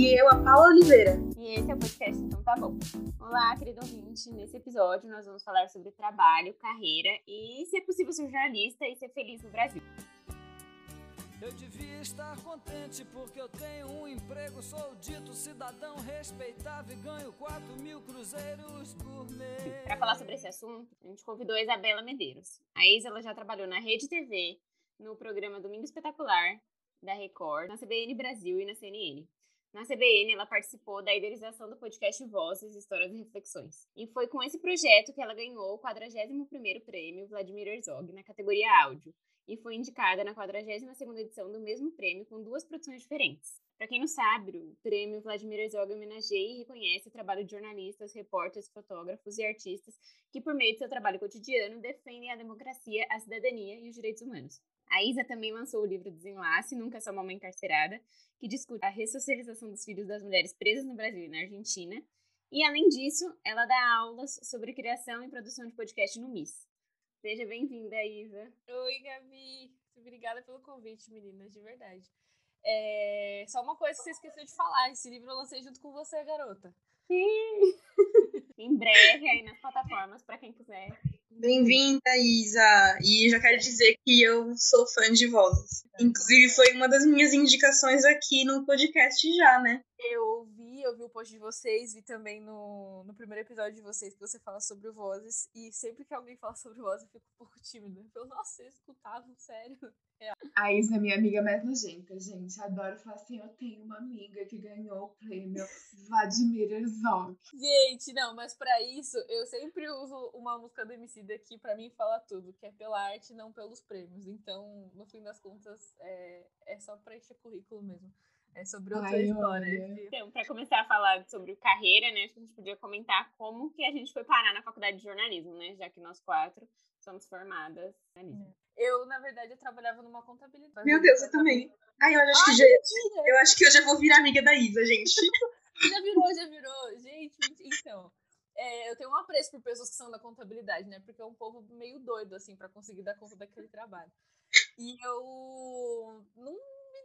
E eu, a Paula Oliveira. E esse é o podcast Então Tá Bom. Olá, querido ouvinte. Nesse episódio nós vamos falar sobre trabalho, carreira e se é possível ser jornalista e ser feliz no Brasil. Eu devia estar contente porque eu tenho um emprego, sou dito cidadão respeitável e ganho 4 mil cruzeiros por mês. Para falar sobre esse assunto, a gente convidou a Isabela Medeiros. A Isa ela já trabalhou na Rede TV, no programa Domingo Espetacular da Record, na CBN Brasil e na CNN. Na CBN, ela participou da idealização do podcast Vozes, Histórias e Reflexões. E foi com esse projeto que ela ganhou o 41º Prêmio Vladimir Herzog na categoria áudio e foi indicada na 42ª edição do mesmo prêmio com duas produções diferentes. Para quem não sabe, o prêmio Vladimir Herzog homenageia e reconhece o trabalho de jornalistas, repórteres, fotógrafos e artistas que, por meio de seu trabalho cotidiano, defendem a democracia, a cidadania e os direitos humanos. A Isa também lançou o livro Desenlace, Nunca Só uma Mãe Encarcerada, que discute a ressocialização dos filhos das mulheres presas no Brasil e na Argentina. E, além disso, ela dá aulas sobre criação e produção de podcast no MIS. Seja bem-vinda, Isa. Oi, Gabi. Obrigada pelo convite, meninas, de verdade. É... Só uma coisa que você esqueceu de falar: esse livro eu lancei junto com você, garota. Sim! em breve aí nas plataformas, para quem quiser. Bem-vinda, Isa. E já quero dizer que eu sou fã de vozes. Inclusive, foi uma das minhas indicações aqui no podcast já, né? Eu ouvi, eu vi o post de vocês, vi também no, no primeiro episódio de vocês que você fala sobre vozes. E sempre que alguém fala sobre vozes, eu fico um pouco tímida. Eu falo, nossa, vocês escutavam, sério. É. A Isa é minha amiga mais nojenta, gente. Adoro falar assim, eu tenho uma amiga que ganhou o prêmio Vladimir Herzog. Gente, não, mas para isso, eu sempre uso uma música do MC daqui para mim fala tudo, que é pela arte, não pelos prêmios. Então, no fim das contas, é, é só pra encher currículo mesmo. É sobre outra Ai, história. Olha. Então, para começar a falar sobre carreira, né, acho que a gente podia comentar como que a gente foi parar na faculdade de jornalismo, né, já que nós quatro somos formadas jornalismo. Eu, na verdade, eu trabalhava numa contabilidade. Meu Deus, eu também. Ai, eu acho, Ai, que já, eu acho que eu já vou virar amiga da Isa, gente. já virou, já virou. Gente, então. É, eu tenho um apreço por pessoas que são da contabilidade, né? Porque é um povo meio doido, assim, para conseguir dar conta daquele trabalho. E eu não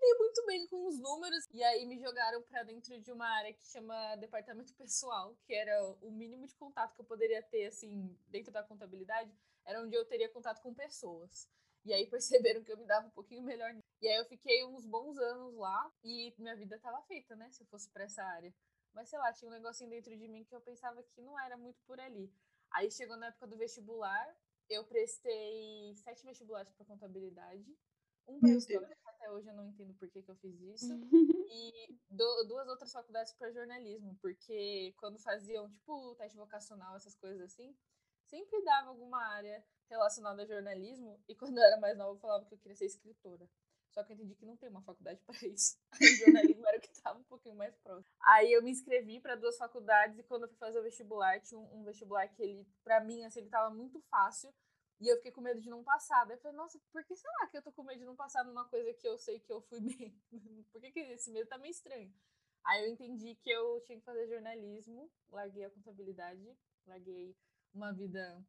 me dei muito bem com os números. E aí me jogaram para dentro de uma área que chama departamento pessoal, que era o mínimo de contato que eu poderia ter, assim, dentro da contabilidade, era onde eu teria contato com pessoas. E aí perceberam que eu me dava um pouquinho melhor. E aí eu fiquei uns bons anos lá e minha vida tava feita, né? Se eu fosse para essa área. Mas sei lá, tinha um negocinho dentro de mim que eu pensava que não era muito por ali. Aí chegou na época do vestibular, eu prestei sete vestibulares para contabilidade. Um para história, até hoje eu não entendo por que, que eu fiz isso. e do, duas outras faculdades para jornalismo, porque quando faziam, tipo, teste vocacional, essas coisas assim, sempre dava alguma área relacionada a jornalismo. E quando eu era mais nova, eu falava que eu queria ser escritora. Só que eu entendi que não tem uma faculdade para isso. O jornalismo era o que estava um pouquinho mais próximo. Aí eu me inscrevi para duas faculdades e quando eu fui fazer o vestibular, tinha um, um vestibular que ele, para mim, assim, ele tava muito fácil. E eu fiquei com medo de não passar. Daí eu falei, nossa, por que será que eu tô com medo de não passar numa coisa que eu sei que eu fui bem? por que, que esse medo tá meio estranho? Aí eu entendi que eu tinha que fazer jornalismo, larguei a contabilidade, larguei uma vida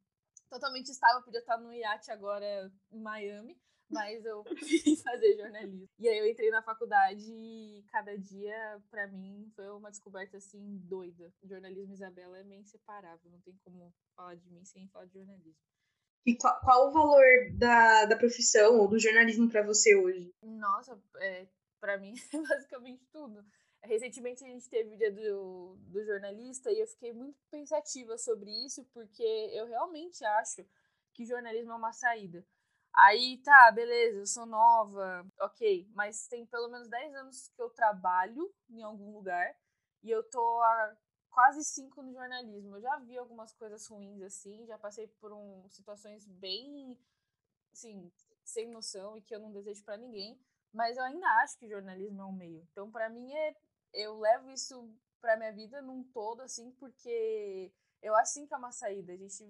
totalmente estável, podia estar no iate agora em Miami, mas eu fui fazer jornalismo. E aí eu entrei na faculdade e cada dia, para mim, foi uma descoberta assim doida. O jornalismo Isabela é meio inseparável, não tem como falar de mim sem falar de jornalismo. E qual, qual o valor da, da profissão ou do jornalismo para você hoje? Nossa, é, para mim é basicamente tudo. Recentemente a gente teve o dia do, do jornalista e eu fiquei muito pensativa sobre isso, porque eu realmente acho que jornalismo é uma saída. Aí tá, beleza, eu sou nova, ok, mas tem pelo menos 10 anos que eu trabalho em algum lugar e eu tô há quase 5 no jornalismo. Eu já vi algumas coisas ruins assim, já passei por um, situações bem, assim, sem noção e que eu não desejo para ninguém, mas eu ainda acho que jornalismo é um meio. Então, para mim, é, eu levo isso pra minha vida num todo, assim, porque eu acho sim que é uma saída. A gente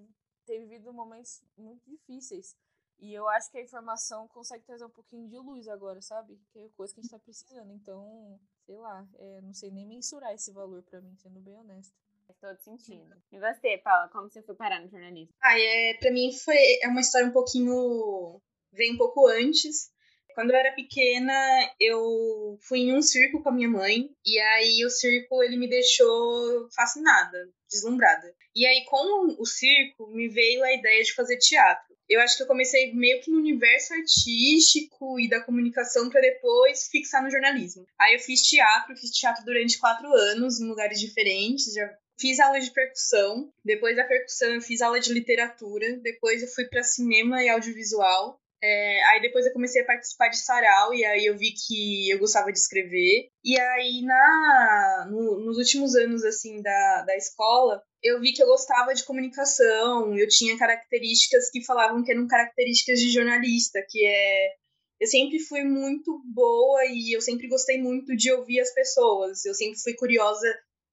tem vivido momentos muito difíceis. E eu acho que a informação consegue trazer um pouquinho de luz agora, sabe? Que é coisa que a gente tá precisando. Então, sei lá, é, não sei nem mensurar esse valor para mim, sendo bem honesta. Faz todo sentido. E você, Paula, como você foi parar no jornalismo? Ah, é, pra mim foi é uma história um pouquinho. vem um pouco antes. Quando eu era pequena, eu fui em um circo com a minha mãe, e aí o circo ele me deixou fascinada, deslumbrada. E aí, com o circo, me veio a ideia de fazer teatro. Eu acho que eu comecei meio que no universo artístico e da comunicação para depois fixar no jornalismo. Aí eu fiz teatro, fiz teatro durante quatro anos em lugares diferentes, já fiz aula de percussão, depois da percussão eu fiz aula de literatura, depois eu fui para cinema e audiovisual. É, aí depois eu comecei a participar de sarau e aí eu vi que eu gostava de escrever. E aí na no, nos últimos anos assim da, da escola, eu vi que eu gostava de comunicação, eu tinha características que falavam que eram características de jornalista, que é eu sempre fui muito boa e eu sempre gostei muito de ouvir as pessoas. Eu sempre fui curiosa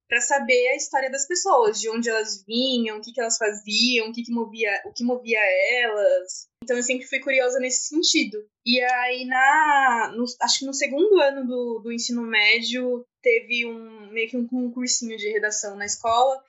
para saber a história das pessoas, de onde elas vinham, o que, que elas faziam, o que, que movia, o que movia elas. Então eu sempre fui curiosa nesse sentido. E aí na, no, acho que no segundo ano do, do ensino médio teve um meio que um, um cursinho de redação na escola.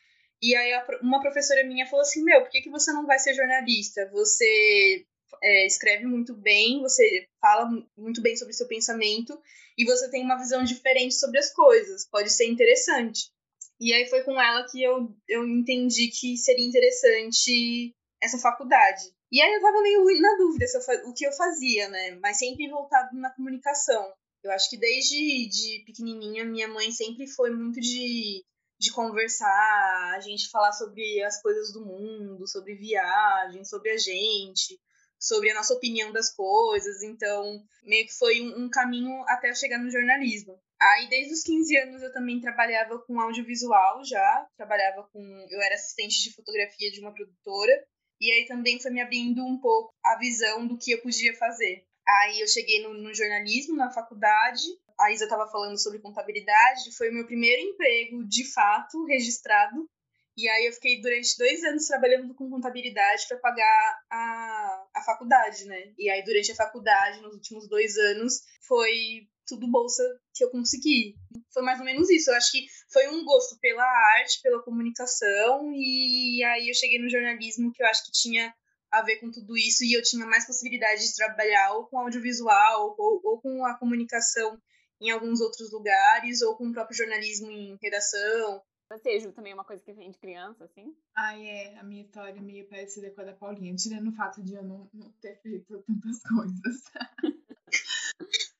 E aí uma professora minha falou assim, meu, por que, que você não vai ser jornalista? Você é, escreve muito bem, você fala muito bem sobre seu pensamento e você tem uma visão diferente sobre as coisas. Pode ser interessante. E aí foi com ela que eu, eu entendi que seria interessante essa faculdade. E aí eu tava meio na dúvida se eu, o que eu fazia, né? Mas sempre voltado na comunicação. Eu acho que desde de pequenininha minha mãe sempre foi muito de, de conversar, a gente falar sobre as coisas do mundo, sobre viagem, sobre a gente, sobre a nossa opinião das coisas. Então, meio que foi um, um caminho até chegar no jornalismo. Aí, desde os 15 anos, eu também trabalhava com audiovisual já. Trabalhava com. Eu era assistente de fotografia de uma produtora. E aí também foi me abrindo um pouco a visão do que eu podia fazer. Aí eu cheguei no, no jornalismo, na faculdade. A Isa estava falando sobre contabilidade. Foi o meu primeiro emprego, de fato, registrado. E aí eu fiquei durante dois anos trabalhando com contabilidade para pagar a, a faculdade, né? E aí durante a faculdade, nos últimos dois anos, foi tudo bolsa que eu consegui. Foi mais ou menos isso. Eu acho que foi um gosto pela arte, pela comunicação, e aí eu cheguei no jornalismo que eu acho que tinha a ver com tudo isso, e eu tinha mais possibilidade de trabalhar ou com audiovisual, ou, ou com a comunicação em alguns outros lugares, ou com o próprio jornalismo em redação. Você, também é uma coisa que vem de criança, assim? Ah, é. A minha história é meio parecida com a da Paulinha, tirando o fato de eu não, não ter feito tantas coisas.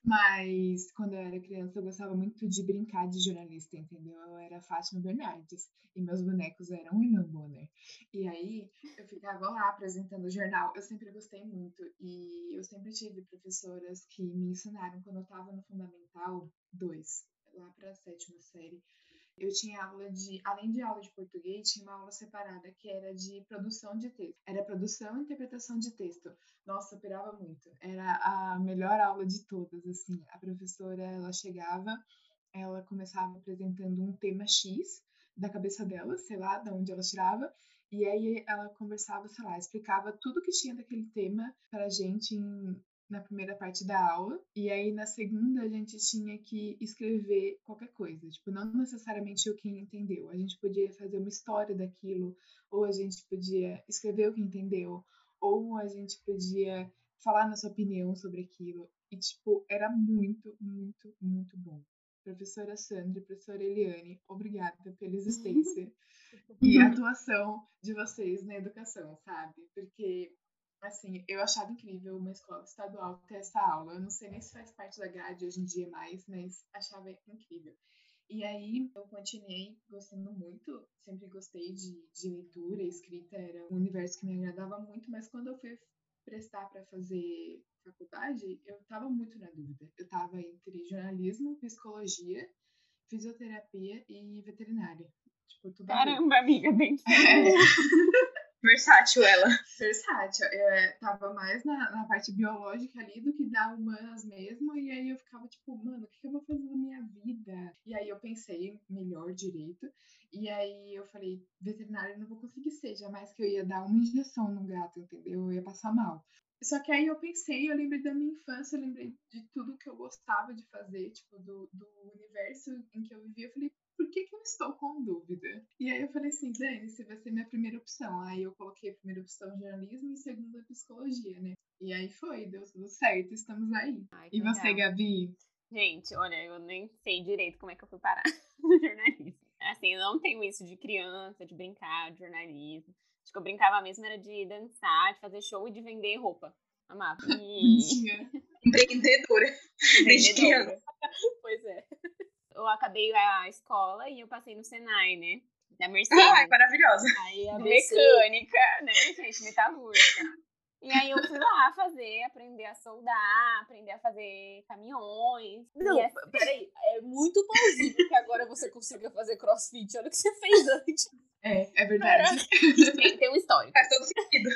Mas quando eu era criança, eu gostava muito de brincar de jornalista, entendeu? Eu era Fátima Bernardes e meus bonecos eram William Bonner. E aí eu ficava lá apresentando o jornal. Eu sempre gostei muito e eu sempre tive professoras que me ensinaram quando eu estava no Fundamental 2, lá para a sétima série eu tinha aula de, além de aula de português, tinha uma aula separada que era de produção de texto. Era produção e interpretação de texto. Nossa, eu pirava muito. Era a melhor aula de todas, assim. A professora, ela chegava, ela começava apresentando um tema X da cabeça dela, sei lá, de onde ela tirava, e aí ela conversava, sei lá, explicava tudo que tinha daquele tema pra gente em na primeira parte da aula, e aí na segunda a gente tinha que escrever qualquer coisa, tipo, não necessariamente o que entendeu. A gente podia fazer uma história daquilo, ou a gente podia escrever o que entendeu, ou a gente podia falar nossa opinião sobre aquilo. E, tipo, era muito, muito, muito bom. Professora Sandra, professora Eliane, obrigada pela existência e a atuação de vocês na educação, sabe? Porque Assim, eu achava incrível uma escola estadual ter essa aula. Eu não sei nem se faz parte da grade hoje em dia mais, mas achava incrível. E aí eu continuei gostando muito, sempre gostei de, de leitura, escrita era um universo que me agradava muito, mas quando eu fui prestar para fazer faculdade, eu estava muito na dúvida. Eu estava entre jornalismo, psicologia, fisioterapia e veterinária. Tipo, tudo Caramba, amiga, bem é. Versátil ela. Versátil. Eu é, tava mais na, na parte biológica ali do que da humanas mesmo. E aí eu ficava tipo, mano, o que, que eu vou fazer na minha vida? E aí eu pensei melhor direito. E aí eu falei, veterinário eu não vou conseguir ser, jamais que eu ia dar uma injeção no gato, entendeu? Eu ia passar mal. Só que aí eu pensei, eu lembrei da minha infância, eu lembrei de tudo que eu gostava de fazer, tipo, do, do universo em que eu vivia. Eu falei, por que, que eu estou com dúvida? E aí eu falei assim, Dani, você vai ser minha primeira opção. Aí eu coloquei a primeira opção jornalismo e segunda psicologia, né? E aí foi, deu tudo certo, estamos aí. Ai, e você, legal. Gabi? Gente, olha, eu nem sei direito como é que eu fui parar no jornalismo. Assim, eu não tenho isso de criança, de brincar, de jornalismo. Acho que eu brincava mesmo era de dançar, de fazer show e de vender roupa. Amava. E... Empreendedora. Desde criança. Pois é. Eu acabei a escola e eu passei no Senai, né? Da Mercedes. Ai, maravilhosa. Aí a mecânica, né, gente, metalúrgica. E aí eu fui lá fazer, aprender a soldar, aprender a fazer caminhões. Não, assim- peraí. É muito plausível que agora você consiga fazer crossfit. Olha o que você fez antes. É, é verdade. tem, tem um histórico. Faz todo sentido.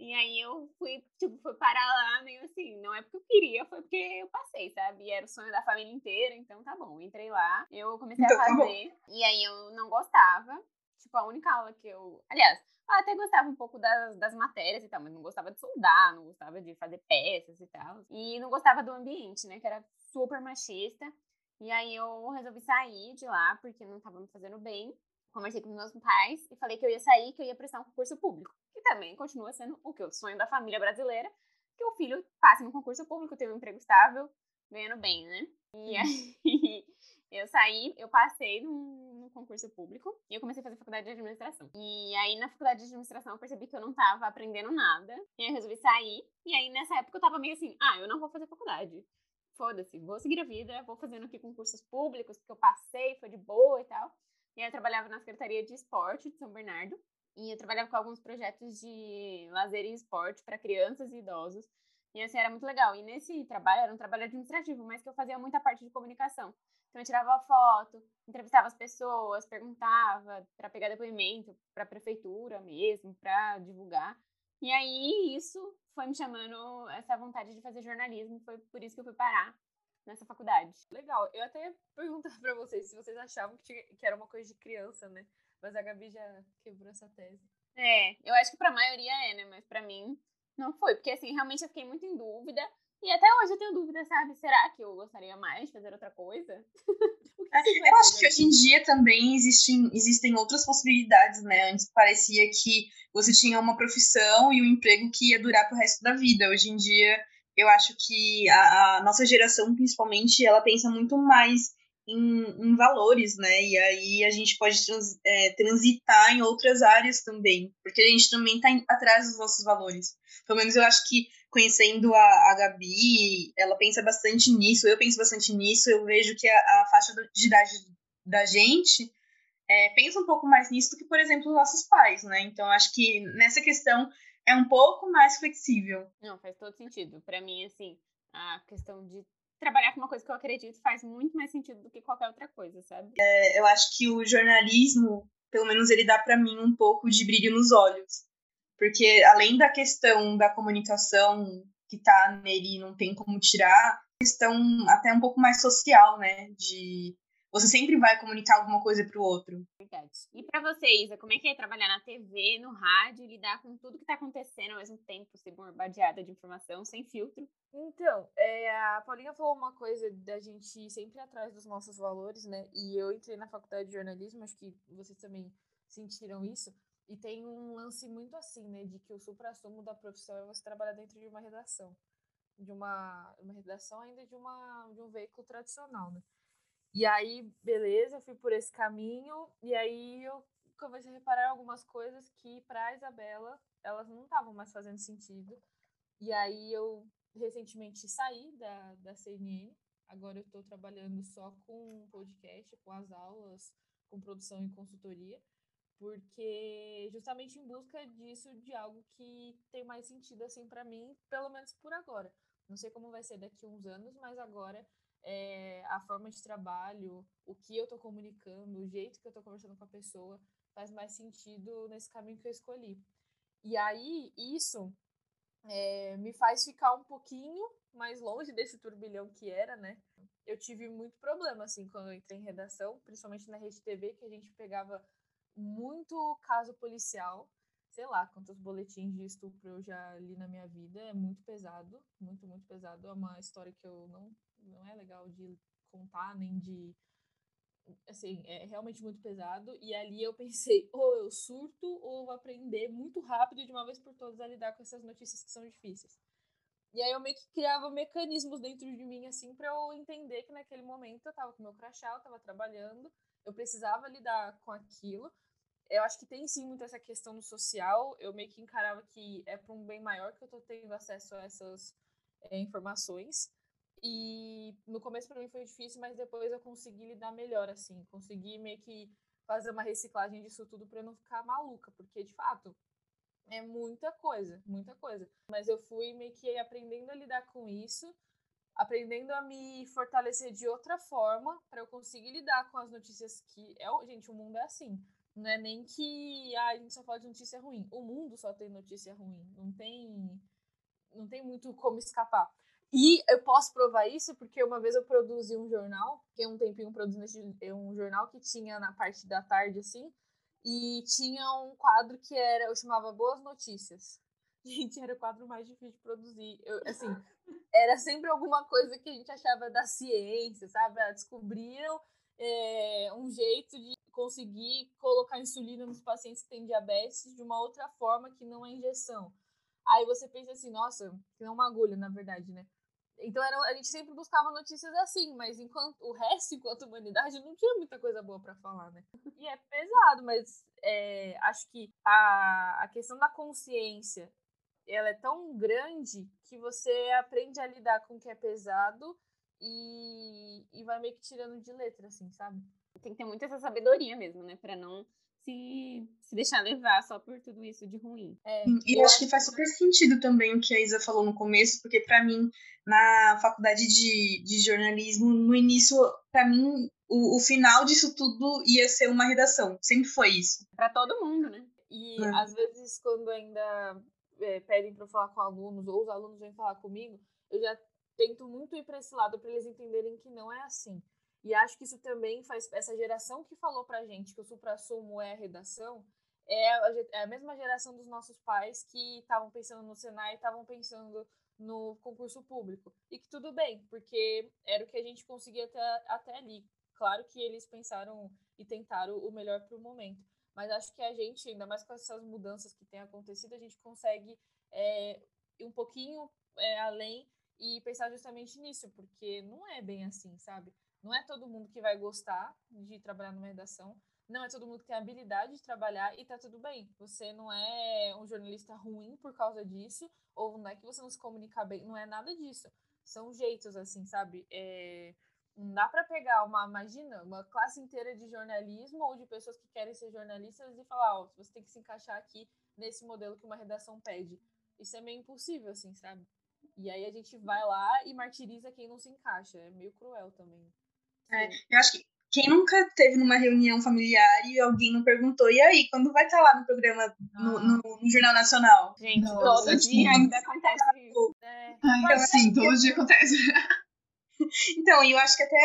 E aí eu fui, tipo, fui parar lá meio assim, não é porque eu queria, foi porque eu passei, sabe? E era o sonho da família inteira, então tá bom. Entrei lá, eu comecei Então a tá fazer, e aí eu não gostava. Tipo, a única aula que eu. Aliás, eu até gostava um pouco das, das matérias e tal, mas não gostava de soldar, não gostava de fazer peças e tal. E não gostava do ambiente, né? Que era super machista. E aí eu resolvi sair de lá, porque não tava me fazendo bem. Conversei com meus pais e falei que eu ia sair, que eu ia prestar um concurso público. Que também continua sendo o que? O sonho da família brasileira. Que o filho passe no concurso público, tenha um emprego estável, ganhando bem, né? E aí eu saí, eu passei num, num concurso público e eu comecei a fazer faculdade de administração. E aí na faculdade de administração eu percebi que eu não tava aprendendo nada. E aí eu resolvi sair. E aí nessa época eu tava meio assim, ah, eu não vou fazer faculdade. Foda-se, vou seguir a vida, vou fazendo aqui concursos públicos, porque eu passei, foi de boa e tal. E aí eu trabalhava na Secretaria de Esporte de São Bernardo. E eu trabalhava com alguns projetos de lazer e esporte para crianças e idosos. E assim, era muito legal. E nesse trabalho, era um trabalho administrativo, mas que eu fazia muita parte de comunicação. Então eu tirava foto, entrevistava as pessoas, perguntava para pegar depoimento para a prefeitura mesmo, para divulgar. E aí isso foi me chamando essa vontade de fazer jornalismo, foi por isso que eu fui parar nessa faculdade. Legal. Eu até ia perguntar pra vocês se vocês achavam que, tinha- que era uma coisa de criança, né? Mas a Gabi já quebrou essa tese. É, eu acho que pra maioria é, né? Mas pra mim não foi, porque assim, realmente eu fiquei muito em dúvida. E até hoje eu tenho dúvida, sabe? Será que eu gostaria mais de fazer outra coisa? O que você Eu acho que hoje em dia também existem, existem outras possibilidades, né? Antes parecia que você tinha uma profissão e um emprego que ia durar pro resto da vida. Hoje em dia, eu acho que a, a nossa geração, principalmente, ela pensa muito mais em, em valores, né? E aí a gente pode trans- é, transitar em outras áreas também, porque a gente também tá em- atrás dos nossos valores. Pelo menos eu acho que conhecendo a, a Gabi, ela pensa bastante nisso, eu penso bastante nisso, eu vejo que a, a faixa de idade da gente é, pensa um pouco mais nisso do que, por exemplo, os nossos pais, né? Então, acho que nessa questão é um pouco mais flexível. Não, faz todo sentido. Pra mim, assim, a questão de trabalhar com uma coisa que eu acredito faz muito mais sentido do que qualquer outra coisa, sabe? É, eu acho que o jornalismo, pelo menos, ele dá para mim um pouco de brilho nos olhos. Porque além da questão da comunicação que tá nele não tem como tirar, questão até um pouco mais social, né? De você sempre vai comunicar alguma coisa pro outro. Verdade. E pra você, Isa, como é que é trabalhar na TV, no rádio, e lidar com tudo que tá acontecendo ao mesmo tempo, ser bombardeada de informação, sem filtro? Então, é, a Paulinha falou uma coisa da gente ir sempre atrás dos nossos valores, né? E eu entrei na faculdade de jornalismo, acho que vocês também sentiram isso. E tem um lance muito assim, né? De que o supra-sumo da profissão é você trabalhar dentro de uma redação. De uma, uma redação ainda de, uma, de um veículo tradicional, né? E aí, beleza, eu fui por esse caminho. E aí eu comecei a reparar algumas coisas que, pra Isabela, elas não estavam mais fazendo sentido. E aí eu recentemente saí da, da CNN. Agora eu estou trabalhando só com podcast, com as aulas, com produção e consultoria, porque justamente em busca disso, de algo que tem mais sentido assim para mim, pelo menos por agora. Não sei como vai ser daqui a uns anos, mas agora é, a forma de trabalho, o que eu estou comunicando, o jeito que eu estou conversando com a pessoa, faz mais sentido nesse caminho que eu escolhi. E aí, isso é, me faz ficar um pouquinho mais longe desse turbilhão que era, né? Eu tive muito problema, assim, quando eu entrei em redação, principalmente na Rede TV, que a gente pegava muito caso policial. Sei lá quantos boletins de estupro eu já li na minha vida. É muito pesado, muito, muito pesado. É uma história que eu não, não é legal de contar, nem de assim, é realmente muito pesado. E ali eu pensei, ou eu surto, ou eu vou aprender muito rápido de uma vez por todas a lidar com essas notícias que são difíceis. E aí eu meio que criava mecanismos dentro de mim, assim, para eu entender que naquele momento eu tava com meu crachá, eu tava trabalhando, eu precisava lidar com aquilo. Eu acho que tem sim muito essa questão do social. Eu meio que encarava que é para um bem maior que eu tô tendo acesso a essas é, informações. E no começo para mim foi difícil, mas depois eu consegui lidar melhor, assim. Consegui meio que fazer uma reciclagem disso tudo para não ficar maluca, porque de fato é muita coisa, muita coisa. Mas eu fui meio que aprendendo a lidar com isso, aprendendo a me fortalecer de outra forma para eu conseguir lidar com as notícias que é, gente, o mundo é assim. Não é nem que ah, a gente só fala de notícia ruim. O mundo só tem notícia ruim. Não tem não tem muito como escapar. E eu posso provar isso porque uma vez eu produzi um jornal, fiquei um tempinho produzindo um jornal que tinha na parte da tarde, assim, e tinha um quadro que era, eu chamava Boas Notícias. Gente, era o quadro mais difícil de produzir. Eu, assim, era sempre alguma coisa que a gente achava da ciência, sabe? Ah, descobriram é, um jeito de conseguir colocar insulina nos pacientes que têm diabetes de uma outra forma que não é injeção. Aí você pensa assim, nossa, que não é uma agulha, na verdade, né? Então era, a gente sempre buscava notícias assim, mas enquanto o resto, enquanto humanidade, não tinha muita coisa boa para falar, né? E é pesado, mas é, acho que a, a questão da consciência ela é tão grande que você aprende a lidar com o que é pesado e, e vai meio que tirando de letra, assim, sabe? Tem que ter muita essa sabedoria mesmo, né? Pra não se, se deixar levar só por tudo isso de ruim. É, e acho que faz super sentido também o que a Isa falou no começo, porque para mim, na faculdade de, de jornalismo, no início, para mim, o, o final disso tudo ia ser uma redação. Sempre foi isso. Para todo mundo, né? E é. às vezes, quando ainda é, pedem para falar com alunos, ou os alunos vêm falar comigo, eu já tento muito ir para esse lado para eles entenderem que não é assim. E acho que isso também faz. Essa geração que falou pra gente que o supra-sumo é a redação é a, é a mesma geração dos nossos pais que estavam pensando no Senai estavam pensando no concurso público. E que tudo bem, porque era o que a gente conseguia até, até ali. Claro que eles pensaram e tentaram o melhor para o momento. Mas acho que a gente, ainda mais com essas mudanças que têm acontecido, a gente consegue é, ir um pouquinho é, além e pensar justamente nisso, porque não é bem assim, sabe? Não é todo mundo que vai gostar de trabalhar numa redação. Não é todo mundo que tem habilidade de trabalhar e tá tudo bem. Você não é um jornalista ruim por causa disso, ou não é que você não se comunica bem, não é nada disso. São jeitos, assim, sabe? É... Não dá para pegar uma, imagina, uma classe inteira de jornalismo ou de pessoas que querem ser jornalistas e falar, ó, oh, você tem que se encaixar aqui nesse modelo que uma redação pede. Isso é meio impossível, assim, sabe? E aí a gente vai lá e martiriza quem não se encaixa. É meio cruel também. É, eu acho que quem nunca teve numa reunião familiar e alguém não perguntou, e aí, quando vai estar tá lá no programa, no, no, no, Jornal Nacional? Gente, Nossa, todo dia ainda acontece isso. É. Ai, sim, todo dia acontece. Então, eu acho que até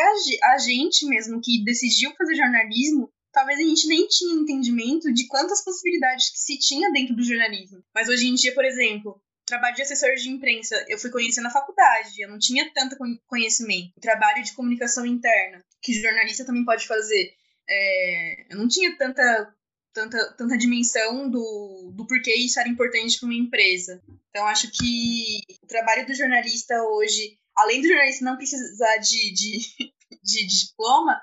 a, a gente mesmo que decidiu fazer jornalismo, talvez a gente nem tinha entendimento de quantas possibilidades que se tinha dentro do jornalismo. Mas hoje em dia, por exemplo, trabalho de assessor de imprensa eu fui conhecer na faculdade, eu não tinha tanto conhecimento. trabalho de comunicação interna, que jornalista também pode fazer, é, eu não tinha tanta, tanta, tanta dimensão do, do porquê isso era importante para uma empresa. Então, acho que o trabalho do jornalista hoje, além do jornalista não precisar de, de, de, de diploma,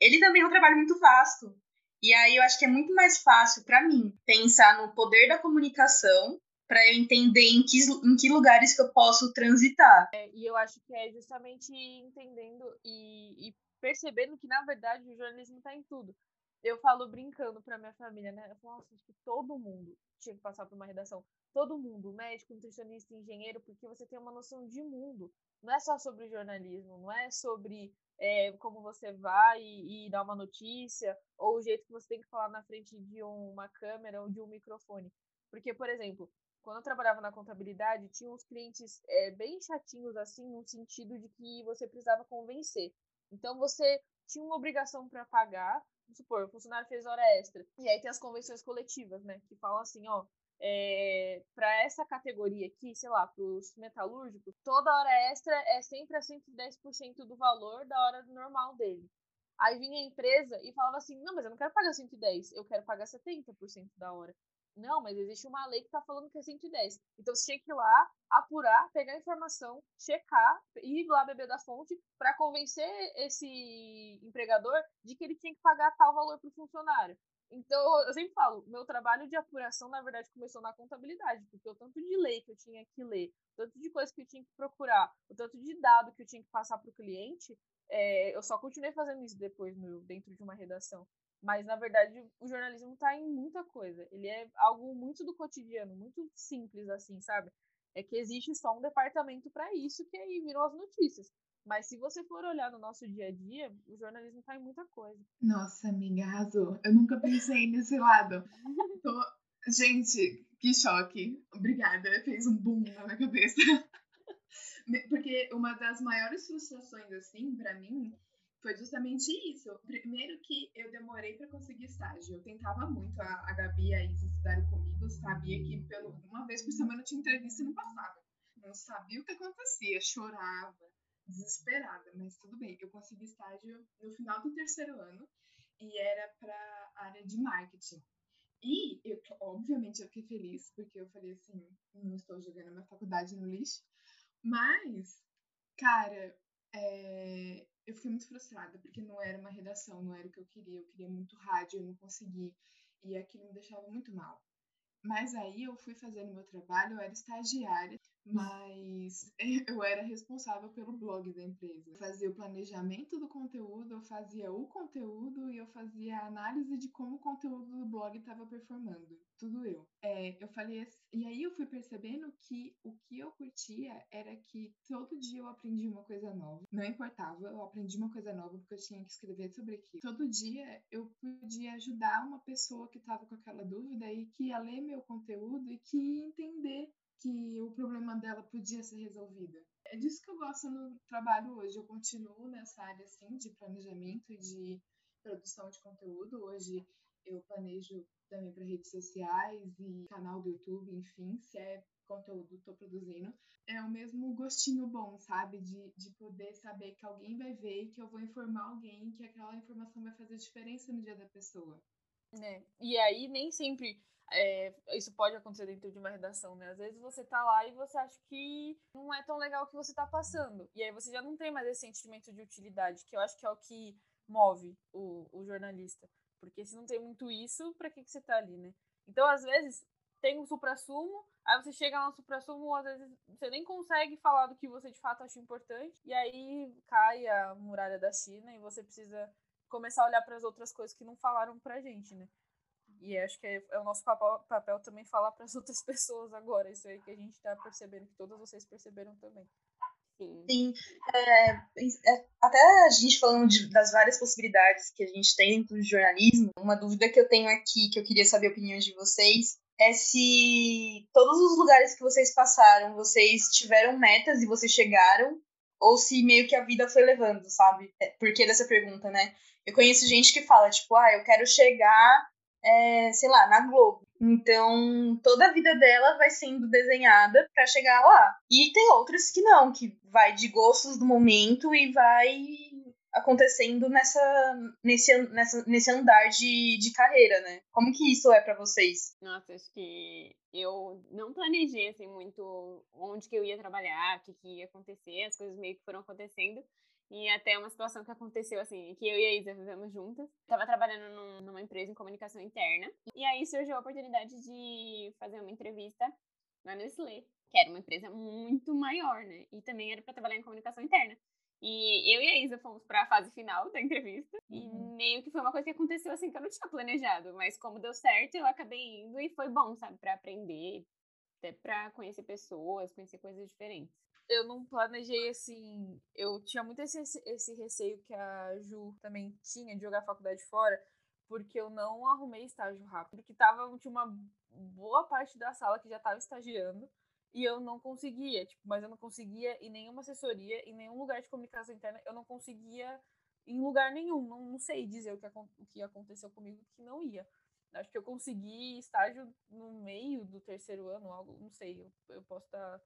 ele também é um trabalho muito vasto. E aí eu acho que é muito mais fácil para mim pensar no poder da comunicação para eu entender em que, em que lugares que eu posso transitar. É, e eu acho que é justamente entendendo e, e percebendo que, na verdade, o jornalismo está em tudo. Eu falo brincando para minha família, né? Eu falo, acho que todo mundo tinha que passar por uma redação. Todo mundo, médico, nutricionista, engenheiro, porque você tem uma noção de mundo. Não é só sobre jornalismo, não é sobre é, como você vai e, e dar uma notícia, ou o jeito que você tem que falar na frente de uma câmera ou de um microfone. Porque, por exemplo, quando eu trabalhava na contabilidade, tinha uns clientes é, bem chatinhos, assim, no sentido de que você precisava convencer. Então, você tinha uma obrigação para pagar, vamos supor, o funcionário fez hora extra. E aí tem as convenções coletivas, né, que falam assim, ó, é, para essa categoria aqui, sei lá, para os metalúrgicos, toda hora extra é sempre a 110% do valor da hora normal dele. Aí vinha a empresa e falava assim: não, mas eu não quero pagar 110, eu quero pagar 70% da hora. Não, mas existe uma lei que está falando que é 110. Então você tinha que ir lá, apurar, pegar a informação, checar, ir lá beber da fonte para convencer esse empregador de que ele tinha que pagar tal valor para o funcionário. Então, eu sempre falo, meu trabalho de apuração, na verdade, começou na contabilidade, porque o tanto de lei que eu tinha que ler, o tanto de coisa que eu tinha que procurar, o tanto de dado que eu tinha que passar para o cliente, é, eu só continuei fazendo isso depois no, dentro de uma redação. Mas, na verdade, o jornalismo está em muita coisa. Ele é algo muito do cotidiano, muito simples, assim, sabe? É que existe só um departamento para isso, que aí viram as notícias. Mas se você for olhar no nosso dia a dia, o jornalismo tá em muita coisa. Nossa, amiga, arrasou. Eu nunca pensei nesse lado. Tô... Gente, que choque. Obrigada, fez um boom na minha cabeça. Porque uma das maiores frustrações, assim, para mim, foi justamente isso. Primeiro que eu demorei para conseguir estágio. Eu tentava muito. A, a Gabi e a Isa estudaram comigo, sabia que pelo, uma vez por semana eu tinha entrevista e não passava. Não sabia o que acontecia, chorava desesperada, mas tudo bem. Eu consegui estágio no final do terceiro ano e era para área de marketing. E eu, obviamente, eu fiquei feliz porque eu falei assim, não estou jogando a minha faculdade no lixo, mas, cara, é, eu fiquei muito frustrada porque não era uma redação, não era o que eu queria. Eu queria muito rádio, eu não consegui e aquilo me deixava muito mal. Mas aí eu fui fazendo meu trabalho, eu era estagiária mas eu era responsável pelo blog da empresa. Eu fazia o planejamento do conteúdo, eu fazia o conteúdo e eu fazia a análise de como o conteúdo do blog estava performando. Tudo eu. É, eu falei assim, e aí eu fui percebendo que o que eu curtia era que todo dia eu aprendia uma coisa nova. Não importava, eu aprendi uma coisa nova porque eu tinha que escrever sobre aquilo. Todo dia eu podia ajudar uma pessoa que estava com aquela dúvida e que ia ler meu conteúdo e que ia entender que o problema dela podia ser resolvido. É disso que eu gosto no trabalho hoje. Eu continuo nessa área assim de planejamento e de produção de conteúdo. Hoje eu planejo também para redes sociais e canal do YouTube, enfim, se é conteúdo estou produzindo. É o mesmo gostinho bom, sabe? De, de poder saber que alguém vai ver que eu vou informar alguém que aquela informação vai fazer diferença no dia da pessoa. É. E aí nem sempre é, isso pode acontecer dentro de uma redação, né? Às vezes você tá lá e você acha que não é tão legal o que você tá passando. E aí você já não tem mais esse sentimento de utilidade, que eu acho que é o que move o, o jornalista. Porque se não tem muito isso, para que, que você tá ali, né? Então, às vezes, tem um supra-sumo, aí você chega lá no supra-sumo, às vezes você nem consegue falar do que você de fato acha importante, e aí cai a muralha da China e você precisa começar a olhar para as outras coisas que não falaram pra gente, né? E acho que é, é o nosso papel, papel também falar para as outras pessoas agora, isso aí que a gente está percebendo, que todas vocês perceberam também. Sim. Sim. É, é, até a gente falando de, das várias possibilidades que a gente tem dentro do jornalismo, uma dúvida que eu tenho aqui, que eu queria saber a opinião de vocês, é se todos os lugares que vocês passaram, vocês tiveram metas e vocês chegaram, ou se meio que a vida foi levando, sabe? É, por que dessa pergunta, né? Eu conheço gente que fala, tipo, ah, eu quero chegar é, sei lá, na Globo. Então, toda a vida dela vai sendo desenhada para chegar lá. E tem outras que não, que vai de gostos do momento e vai acontecendo nessa, nesse, nessa, nesse andar de, de carreira, né? Como que isso é para vocês? Nossa, acho que eu não planejei, assim, muito onde que eu ia trabalhar, o que, que ia acontecer, as coisas meio que foram acontecendo. E até uma situação que aconteceu, assim, que eu e a Isa vivemos juntas. Tava trabalhando num, numa empresa em comunicação interna. E aí surgiu a oportunidade de fazer uma entrevista na Nestlé, que era uma empresa muito maior, né? E também era para trabalhar em comunicação interna. E eu e a Isa fomos para a fase final da entrevista. E uhum. meio que foi uma coisa que aconteceu assim que eu não tinha planejado. Mas como deu certo, eu acabei indo e foi bom, sabe? para aprender, até para conhecer pessoas, conhecer coisas diferentes eu não planejei assim. Eu tinha muito esse, esse receio que a Ju também tinha de jogar a faculdade fora, porque eu não arrumei estágio rápido, porque tava, tinha uma boa parte da sala que já estava estagiando e eu não conseguia, tipo, mas eu não conseguia em nenhuma assessoria, em nenhum lugar de comunicação interna, eu não conseguia em lugar nenhum, não, não sei dizer o que, o que aconteceu comigo que não ia. Acho que eu consegui estágio no meio do terceiro ano, algo, não sei, eu, eu posso estar. Tá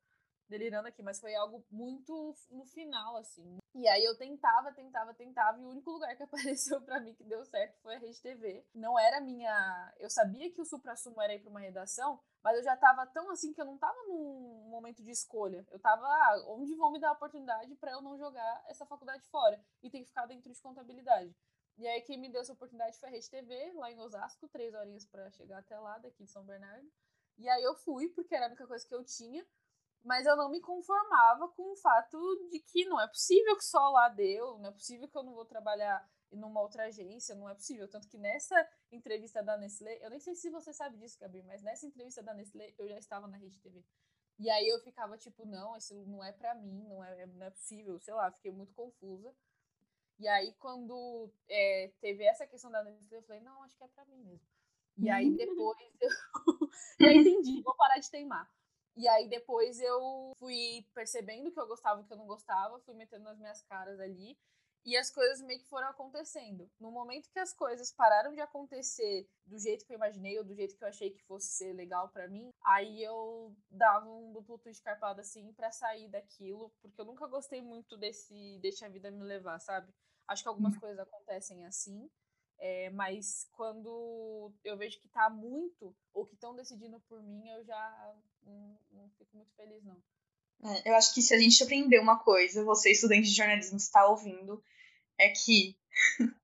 delirando aqui, mas foi algo muito no final, assim. E aí eu tentava, tentava, tentava, e o único lugar que apareceu para mim que deu certo foi a Rede TV. Não era minha. Eu sabia que o supra-sumo era ir para uma redação, mas eu já tava tão assim que eu não tava num momento de escolha. Eu tava, ah, onde vão me dar a oportunidade para eu não jogar essa faculdade fora e ter que ficar dentro de contabilidade. E aí quem me deu essa oportunidade foi a Rede TV, lá em Osasco, três horinhas para chegar até lá, daqui de São Bernardo. E aí eu fui, porque era a única coisa que eu tinha mas eu não me conformava com o fato de que não é possível que só lá deu, não é possível que eu não vou trabalhar numa outra agência, não é possível. Tanto que nessa entrevista da Nestlé, eu nem sei se você sabe disso, Gabi, mas nessa entrevista da Nestlé eu já estava na Rede TV. E aí eu ficava tipo, não, isso não é para mim, não é, não é possível, sei lá, fiquei muito confusa. E aí quando é, teve essa questão da Nestlé, eu falei, não, acho que é para mim mesmo. E aí depois eu já entendi, vou parar de teimar. E aí depois eu fui percebendo que eu gostava e que eu não gostava, fui metendo as minhas caras ali. E as coisas meio que foram acontecendo. No momento que as coisas pararam de acontecer do jeito que eu imaginei, ou do jeito que eu achei que fosse ser legal para mim, aí eu dava um duplo twist carpado assim para sair daquilo, porque eu nunca gostei muito desse deixa a vida me levar, sabe? Acho que algumas uhum. coisas acontecem assim, é, mas quando eu vejo que tá muito, ou que estão decidindo por mim, eu já não, não fico muito feliz, não. É, eu acho que se a gente aprender uma coisa, você, estudante de jornalismo, está ouvindo, é que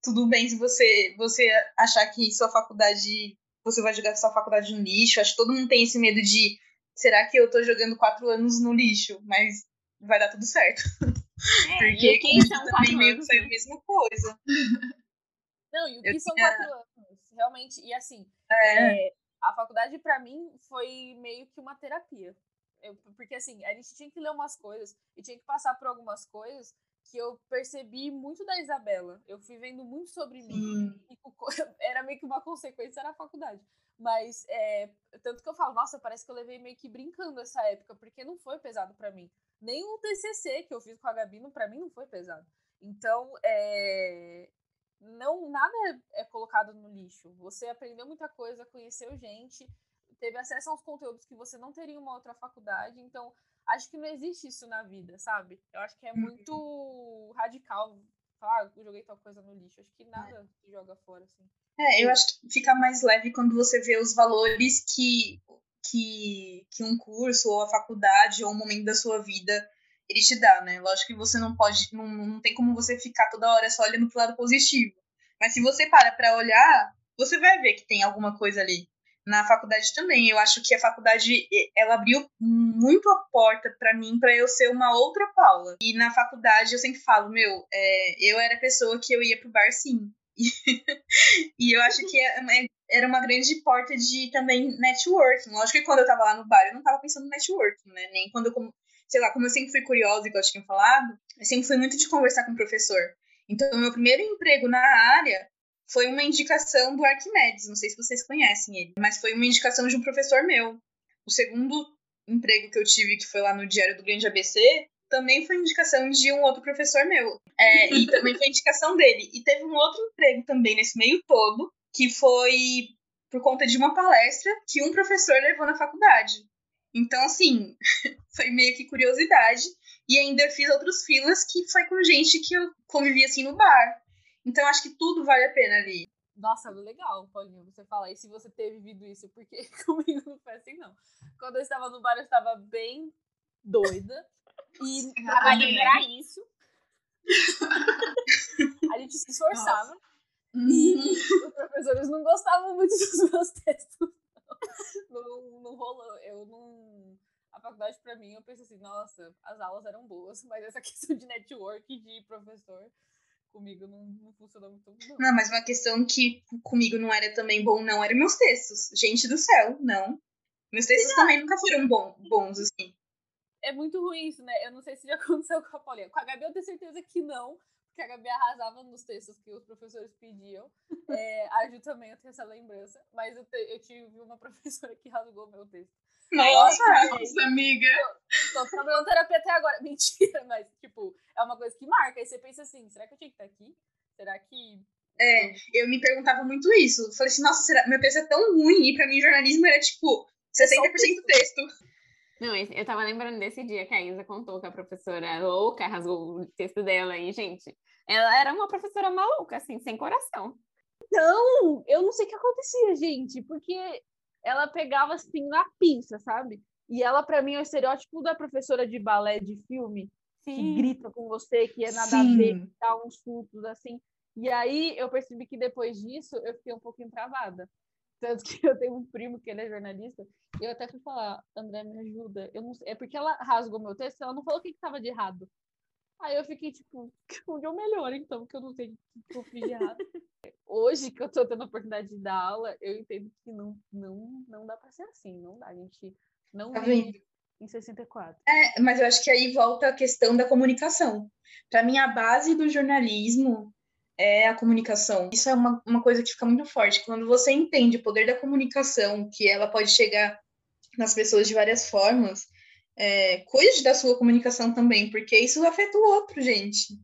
tudo bem se você, você achar que sua faculdade, você vai jogar sua faculdade no lixo. Acho que todo mundo tem esse medo de será que eu tô jogando quatro anos no lixo? Mas vai dar tudo certo. É, Porque comigo também meio que foi a né? mesma coisa. Não, e o que eu são tinha... quatro anos? Realmente, e assim, é. É, a faculdade para mim foi meio que uma terapia. Eu, porque assim, a gente tinha que ler umas coisas e tinha que passar por algumas coisas que eu percebi muito da Isabela. Eu fui vendo muito sobre mim. E, era meio que uma consequência da faculdade. Mas, é, tanto que eu falo, nossa, parece que eu levei meio que brincando essa época, porque não foi pesado para mim. Nem o TCC que eu fiz com a Gabi, para mim, não foi pesado. Então, é, não nada é, é colocado no lixo. Você aprendeu muita coisa, conheceu gente, teve acesso aos conteúdos que você não teria em uma outra faculdade. Então, acho que não existe isso na vida, sabe? Eu acho que é uhum. muito radical falar, ah, joguei tal coisa no lixo. Acho que nada é. se joga fora, assim. É, eu acho que fica mais leve quando você vê os valores que, que, que um curso, ou a faculdade, ou um momento da sua vida ele te dá, né? Lógico que você não pode, não, não tem como você ficar toda hora só olhando pro lado positivo. Mas se você para pra olhar, você vai ver que tem alguma coisa ali. Na faculdade também, eu acho que a faculdade, ela abriu muito a porta para mim para eu ser uma outra Paula. E na faculdade eu sempre falo, meu, é, eu era a pessoa que eu ia pro bar sim. e eu acho que é, é, era uma grande porta de também networking. Lógico que quando eu tava lá no bar, eu não tava pensando no networking, né? Nem quando eu sei lá, como eu sempre fui curiosa, igual eu tinha falado, eu sempre fui muito de conversar com o professor. Então, meu primeiro emprego na área foi uma indicação do Arquimedes, não sei se vocês conhecem ele, mas foi uma indicação de um professor meu. O segundo emprego que eu tive, que foi lá no Diário do Grande ABC, também foi indicação de um outro professor meu. É, e também foi indicação dele. E teve um outro emprego também nesse meio todo, que foi por conta de uma palestra que um professor levou na faculdade. Então, assim, foi meio que curiosidade. E ainda fiz outros filas que foi com gente que eu convivi assim no bar. Então, acho que tudo vale a pena ali. Nossa, legal, Paulinho, você falar. E se você ter vivido isso, porque comigo não foi assim, não. Quando eu estava no bar, eu estava bem doida. E pra lembrar isso, a gente se esforçava. Nossa. E uhum. os professores não gostavam muito dos meus textos não, não rolou. Eu não. A faculdade, para mim, eu pensei assim, nossa, as aulas eram boas, mas essa questão de network, de professor, comigo não, não funcionou muito não. Não, mas uma questão que comigo não era também bom, não, eram meus textos. Gente do céu, não. Meus textos também nunca foram bom, bons, assim. É muito ruim isso, né? Eu não sei se já aconteceu com a Paulinha. Com a Gabi eu tenho certeza que não, porque a Gabi arrasava nos textos que os professores pediam. É, a Ju também, eu tenho essa lembrança. Mas eu, te, eu tive uma professora que rasgou meu texto. Nossa, nossa amiga! Tô, tô trabalhando terapia até agora. Mentira, mas, tipo, é uma coisa que marca. Aí você pensa assim, será que eu tinha que estar aqui? Será que... É, eu me perguntava muito isso. Falei assim, nossa, será... meu texto é tão ruim. E pra mim, jornalismo era, tipo, 60% texto. texto. Não, eu tava lembrando desse dia que a Isa contou que a professora louca rasgou o texto dela e, gente, ela era uma professora maluca, assim, sem coração. Não, eu não sei o que acontecia, gente, porque ela pegava assim na pinça, sabe? E ela, para mim, é o estereótipo da professora de balé de filme, Sim. que grita com você, que é nada Sim. a ver, que dá uns surtos assim. E aí eu percebi que depois disso eu fiquei um pouquinho travada. Tanto que eu tenho um primo que ele é jornalista, eu até fui falar, André, me ajuda. Eu não é porque ela rasgou meu texto, ela não falou o que estava de errado. Aí eu fiquei tipo, onde eu melhor, então, porque eu não sei o que eu fiz de errado. Hoje que eu tô tendo a oportunidade de dar aula, eu entendo que não, não, não dá para ser assim, não dá. A gente não tá vive em 64. É, mas eu acho que aí volta a questão da comunicação. Para mim, a base do jornalismo é a comunicação. Isso é uma, uma coisa que fica muito forte. Quando você entende o poder da comunicação, que ela pode chegar nas pessoas de várias formas, é, cuide da sua comunicação também, porque isso afeta o outro, gente.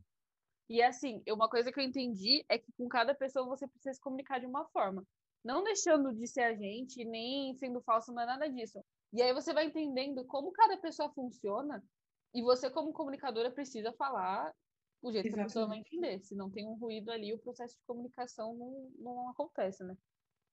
E assim, uma coisa que eu entendi é que com cada pessoa você precisa se comunicar de uma forma. Não deixando de ser a gente, nem sendo falso, não é nada disso. E aí você vai entendendo como cada pessoa funciona e você, como comunicadora, precisa falar o jeito Exatamente. que a pessoa vai entender. Se não tem um ruído ali, o processo de comunicação não, não acontece, né?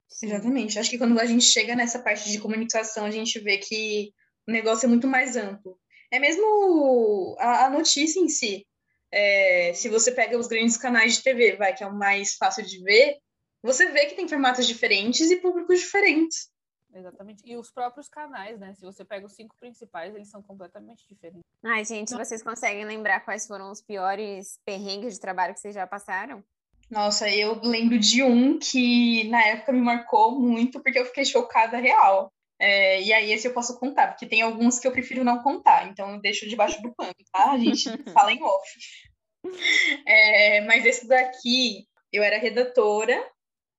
Sim. Exatamente. Acho que quando a gente chega nessa parte de comunicação, a gente vê que o negócio é muito mais amplo. É mesmo a, a notícia em si. É, se você pega os grandes canais de TV, vai, que é o mais fácil de ver, você vê que tem formatos diferentes e públicos diferentes. Exatamente. E os próprios canais, né? Se você pega os cinco principais, eles são completamente diferentes. Ai, gente, Não. vocês conseguem lembrar quais foram os piores perrengues de trabalho que vocês já passaram? Nossa, eu lembro de um que na época me marcou muito, porque eu fiquei chocada real. É, e aí esse eu posso contar, porque tem alguns que eu prefiro não contar, então eu deixo debaixo do pano, tá? A gente fala em off. É, mas esse daqui, eu era redatora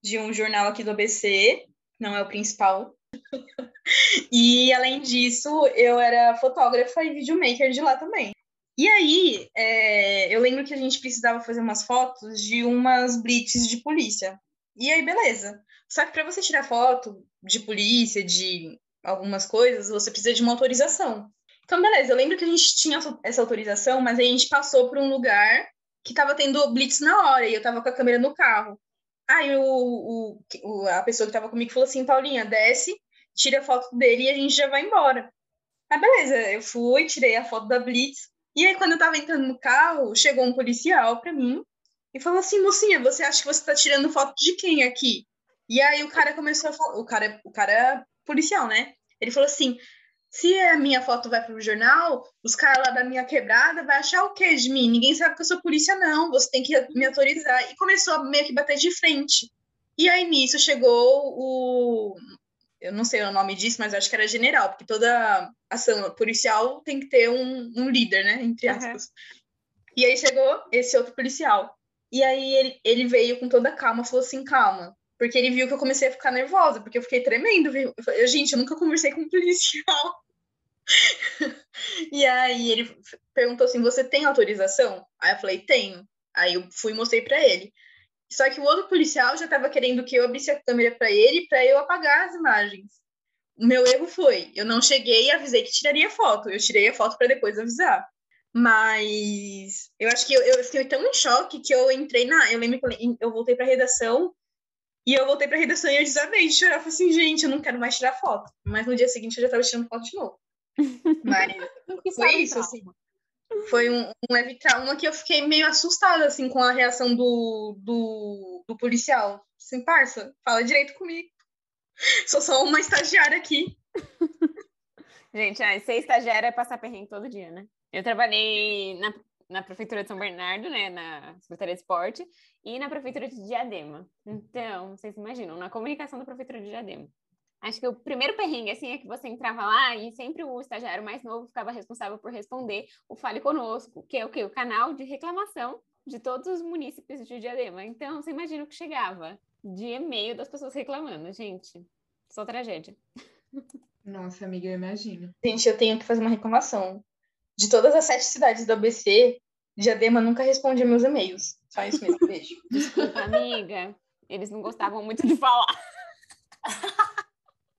de um jornal aqui do ABC, não é o principal, e além disso, eu era fotógrafa e videomaker de lá também. E aí, é, eu lembro que a gente precisava fazer umas fotos de umas blitz de polícia. E aí, beleza. Só que para você tirar foto de polícia, de algumas coisas, você precisa de uma autorização. Então, beleza, eu lembro que a gente tinha essa autorização, mas a gente passou por um lugar que tava tendo blitz na hora e eu tava com a câmera no carro. Aí o, o, a pessoa que tava comigo falou assim, Paulinha, desce, tira a foto dele e a gente já vai embora. Aí beleza, eu fui, tirei a foto da Blitz. E aí, quando eu tava entrando no carro, chegou um policial pra mim e falou assim, mocinha, você acha que você tá tirando foto de quem aqui? E aí o cara começou a falar, o cara, o cara é policial, né? Ele falou assim, se a minha foto vai pro jornal, os caras lá da minha quebrada vai achar o quê de mim? Ninguém sabe que eu sou polícia, não. Você tem que me autorizar. E começou a meio que bater de frente. E aí nisso chegou o. Eu não sei o nome disso, mas acho que era general, porque toda ação policial tem que ter um, um líder, né? Entre aspas. Uhum. E aí chegou esse outro policial. E aí ele, ele veio com toda calma, falou assim: calma, porque ele viu que eu comecei a ficar nervosa, porque eu fiquei tremendo. Eu falei, gente, eu nunca conversei com um policial. e aí ele perguntou assim: Você tem autorização? Aí eu falei: Tenho. Aí eu fui e mostrei para ele. Só que o outro policial já estava querendo que eu abrisse a câmera para ele para eu apagar as imagens. O meu erro foi: eu não cheguei e avisei que tiraria foto. Eu tirei a foto para depois avisar. Mas eu acho que eu, eu, fiquei tão em choque que eu entrei na. Eu lembro que eu voltei para redação e eu voltei pra redação e eu desabei de chorar. Eu falei assim, gente, eu não quero mais tirar foto. Mas no dia seguinte eu já tava tirando foto de novo. Mas foi isso, assim. Foi um, um leve trauma que eu fiquei meio assustada, assim, com a reação do, do, do policial. Assim, parça, fala direito comigo. Sou só uma estagiária aqui. Gente, ah, ser estagiária é passar perrengue todo dia, né? Eu trabalhei na, na Prefeitura de São Bernardo, né, na Secretaria de Esporte, e na Prefeitura de Diadema. Então, vocês imaginam, na comunicação da Prefeitura de Diadema. Acho que o primeiro perrengue, assim, é que você entrava lá e sempre o estagiário mais novo ficava responsável por responder o Fale Conosco, que é o quê? O canal de reclamação de todos os munícipes de Diadema. Então, você imagina o que chegava de e-mail das pessoas reclamando. Gente, só tragédia. Nossa, amiga, eu imagino. Gente, eu tenho que fazer uma reclamação de todas as sete cidades do ABC, Diadema nunca respondia meus e-mails. Só isso mesmo, beijo. Desculpa, amiga. Eles não gostavam muito de falar.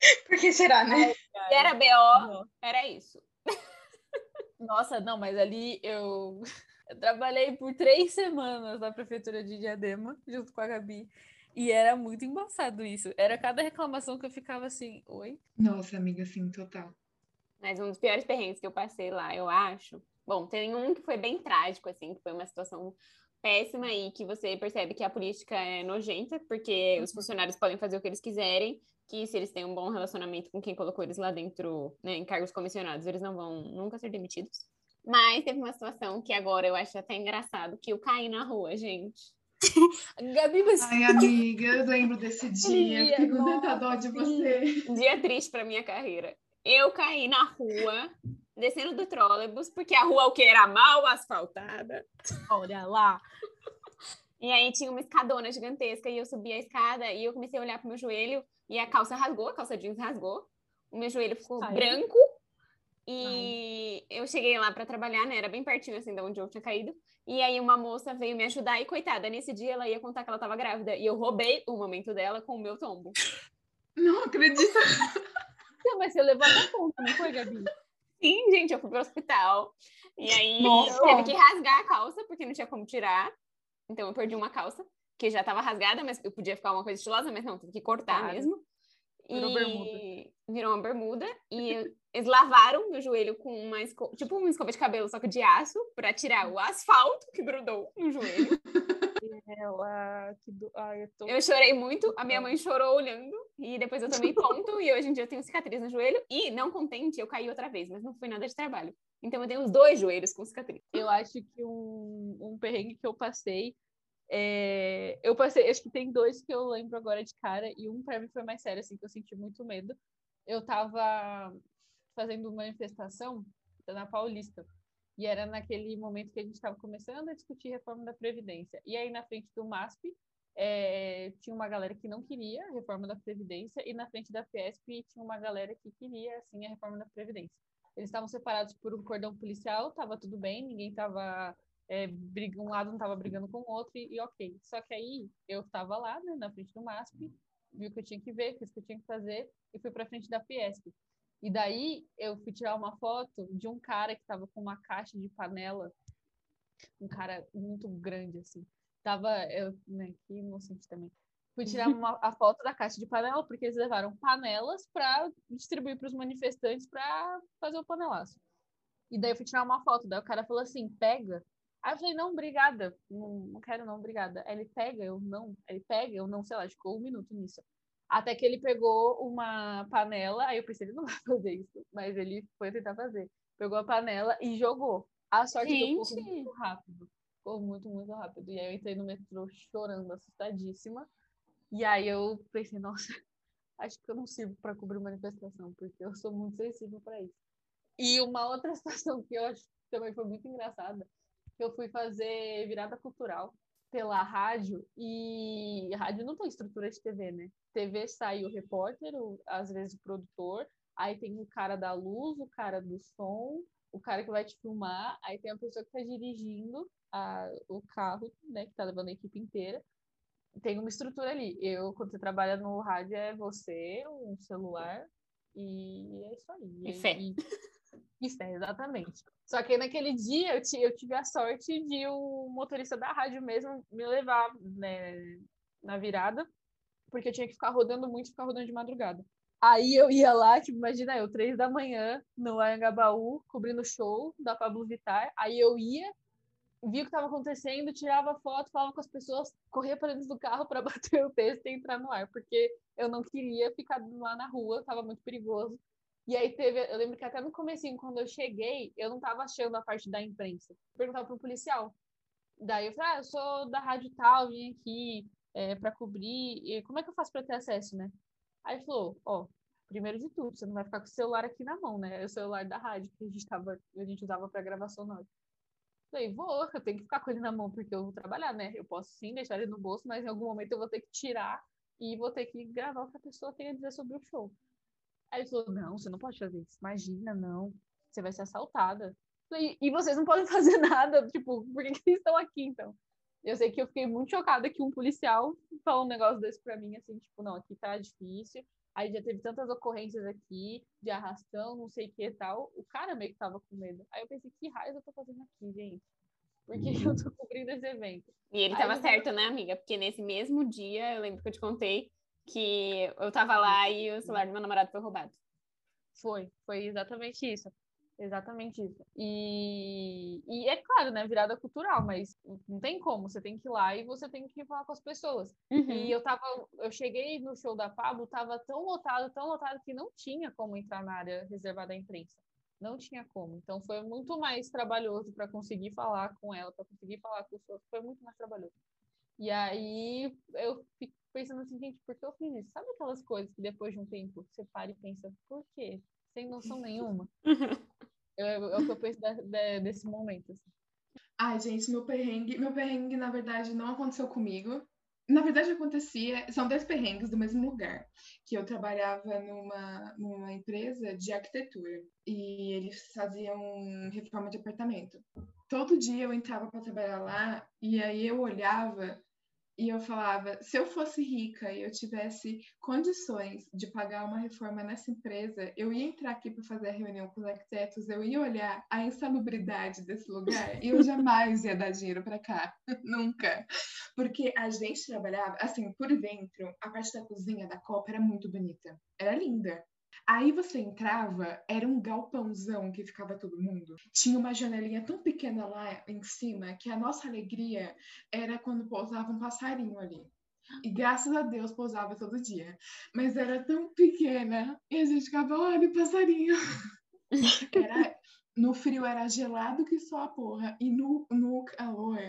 Por que será, né? Se era BO, era isso. Nossa, não, mas ali eu, eu trabalhei por três semanas na prefeitura de Diadema, junto com a Gabi. E era muito embaçado isso. Era cada reclamação que eu ficava assim, oi? Nossa, amiga, sim, total. Mas um dos piores perrengues que eu passei lá, eu acho. Bom, tem um que foi bem trágico, assim, que foi uma situação péssima e que você percebe que a política é nojenta, porque os funcionários podem fazer o que eles quiserem, que se eles têm um bom relacionamento com quem colocou eles lá dentro, né, em cargos comissionados, eles não vão nunca ser demitidos. Mas teve uma situação que agora eu acho até engraçado, que eu caí na rua, gente. Gabi, você... Ai, amiga, eu lembro desse dia. Dia, Fiquei com tanta dó de você. Dia triste pra minha carreira. Eu caí na rua, descendo do trólebus, porque a rua o que era mal asfaltada. Olha lá. E aí tinha uma escadona gigantesca e eu subi a escada e eu comecei a olhar pro meu joelho e a calça rasgou, a calça jeans rasgou. O meu joelho ficou Ai. branco e eu cheguei lá para trabalhar, né? Era bem pertinho assim de onde eu tinha caído. E aí uma moça veio me ajudar e coitada, nesse dia ela ia contar que ela tava grávida e eu roubei o momento dela com o meu tombo. Não acredito. Não, mas você levou a conta, não foi, Gabi? Sim, gente, eu fui pro hospital. E aí Nossa. teve que rasgar a calça porque não tinha como tirar. Então eu perdi uma calça que já tava rasgada, mas eu podia ficar uma coisa estilosa, mas não, tive que cortar Claro. mesmo. Virou e bermuda. virou uma bermuda e eles lavaram meu joelho com uma escova, tipo uma escova de cabelo, só que de aço, pra tirar o asfalto que grudou no joelho. Ela. Que do... Ai, eu tô. Eu chorei muito, a minha mãe chorou olhando, e depois eu tomei ponto, e hoje em dia eu tenho cicatriz no joelho, e não contente, eu caí outra vez, mas não foi nada de trabalho. Então eu tenho os dois joelhos com cicatriz. Eu acho que um, um perrengue que eu passei. É, Eu passei, acho que tem dois que eu lembro agora de cara, e um pra mim foi mais sério, assim, que eu senti muito medo. Eu tava fazendo manifestação na Paulista. E era naquele momento que a gente estava começando a discutir reforma da Previdência. E aí, na frente do MASP, é, tinha uma galera que não queria a reforma da Previdência, e na frente da Fiesp tinha uma galera que queria, assim, a reforma da Previdência. Eles estavam separados por um cordão policial, tava tudo bem, ninguém tava. É, um lado não tava brigando com o outro, e, e ok. Só que aí eu tava lá, né, na frente do MASP, vi o que eu tinha que ver, fiz o que eu tinha que fazer, e fui pra frente da Fiesp. E daí eu fui tirar uma foto de um cara que tava com uma caixa de panela, um cara muito grande, assim. Tava, eu, né, que inocente também. Fui tirar uma, a foto da caixa de panela, porque eles levaram panelas para distribuir para os manifestantes para fazer o panelaço. E daí eu fui tirar uma foto, daí o cara falou assim, pega. Aí eu falei, não, obrigada, não, não quero não, obrigada. Aí ele pega, eu não, ele pega, eu não, sei lá, ficou um minuto nisso. Até que ele pegou uma panela, aí eu pensei, ele não vai fazer isso, mas ele foi tentar fazer. Pegou a panela e jogou. A sorte que eu corro Gente. muito rápido. Corro muito, muito rápido. E aí eu entrei no metrô chorando, assustadíssima. E aí eu pensei, nossa, acho que eu não sirvo para cobrir manifestação, porque eu sou muito sensível para isso. E uma outra situação que eu acho que também foi muito engraçada, que eu fui fazer virada cultural pela rádio, e rádio não tem estrutura de TV, né? TV sai o repórter, o- às vezes o produtor, aí tem o cara da luz, o cara do som, o cara que vai te filmar, aí tem a pessoa que tá dirigindo a, o carro, né, que tá levando a equipe inteira. Tem uma estrutura ali. Eu, quando você trabalha no rádio, é você, um celular, e é isso aí. E fé. E, e fé, exatamente. Só que naquele dia eu, eu tive a sorte de o motorista da rádio mesmo me levar né, na virada, porque eu tinha que ficar rodando muito ficar rodando de madrugada. Aí eu ia lá, tipo, imagina eu, três da manhã, no Anhangabaú, cobrindo o show da Pablo Vittar. Aí eu ia, via o que estava acontecendo, tirava foto, falava com as pessoas, corria para dentro do carro para bater o texto e entrar no ar, porque eu não queria ficar lá na rua, estava muito perigoso. E aí teve, eu lembro que até no comecinho, quando eu cheguei, eu não estava achando a parte da imprensa. Perguntava para o policial. Daí eu falei, ah, eu sou da rádio tal, vim aqui é, para cobrir, e como é que eu faço para ter acesso, né? Aí ele falou, ó, primeiro de tudo, você não vai ficar com o celular aqui na mão, né? É o celular da rádio que a gente, tava, a gente usava para gravação sonora. Falei, vou, eu tenho que ficar com ele na mão porque eu vou trabalhar, né? Eu posso sim deixar ele no bolso, mas em algum momento eu vou ter que tirar e vou ter que gravar o que a pessoa tem a dizer sobre o show. Aí ele falou, não, você não pode fazer isso. Imagina, não. Você vai ser assaltada. Falei, e vocês não podem fazer nada, tipo, por que, que vocês estão aqui, então? Eu sei que eu fiquei muito chocada que um policial falou um negócio desse pra mim, assim, tipo, não, aqui tá difícil, Aí já teve tantas ocorrências aqui de arrastão, não sei o que e tal. O cara meio que tava com medo. Aí eu pensei, que raio eu tô fazendo aqui, gente? Por que eu tô cobrindo esse evento? E ele Aí tava eu- certo, né, amiga? Porque nesse mesmo dia, eu lembro que eu te contei que eu tava lá e o celular do meu namorado foi roubado. Foi, foi exatamente isso. Exatamente isso. E, e é claro, né? Virada cultural, mas não tem como. Você tem que ir lá e você tem que falar com as pessoas. Uhum. E eu tava, eu cheguei no show da Pablo, tava tão lotado, tão lotado que não tinha como entrar na área reservada à imprensa. Não tinha como. Então foi muito mais trabalhoso para conseguir falar com ela, para conseguir falar com os outros, foi muito mais trabalhoso. E aí eu pensando assim, gente, por que eu fiz isso? Sabe aquelas coisas que depois de um tempo você para e pensa, por quê? Sem noção nenhuma. É, é o que eu penso da- da- desse momento. assim. Ai, gente, meu perrengue. Meu perrengue, na verdade, não aconteceu comigo. Na verdade, acontecia. São dois perrengues do mesmo lugar. Que eu trabalhava numa, numa empresa de arquitetura. E eles faziam reforma de apartamento. Todo dia eu entrava para trabalhar lá. E aí eu olhava e eu falava: se eu fosse rica e eu tivesse condições de pagar uma reforma nessa empresa, eu ia entrar aqui para fazer a reunião com os arquitetos, eu ia olhar a insalubridade desse lugar e eu jamais ia dar dinheiro para cá. Nunca. Porque a gente trabalhava, assim, por dentro, a parte da cozinha da Copa era muito bonita. Era linda. Aí você entrava, era um galpãozão que ficava todo mundo. Tinha uma janelinha tão pequena lá em cima que a nossa alegria era quando pousava um passarinho ali. E graças a Deus pousava todo dia. Mas era tão pequena e a gente ficava, olha o passarinho. Era, no frio era gelado que só a porra. E no, no calor,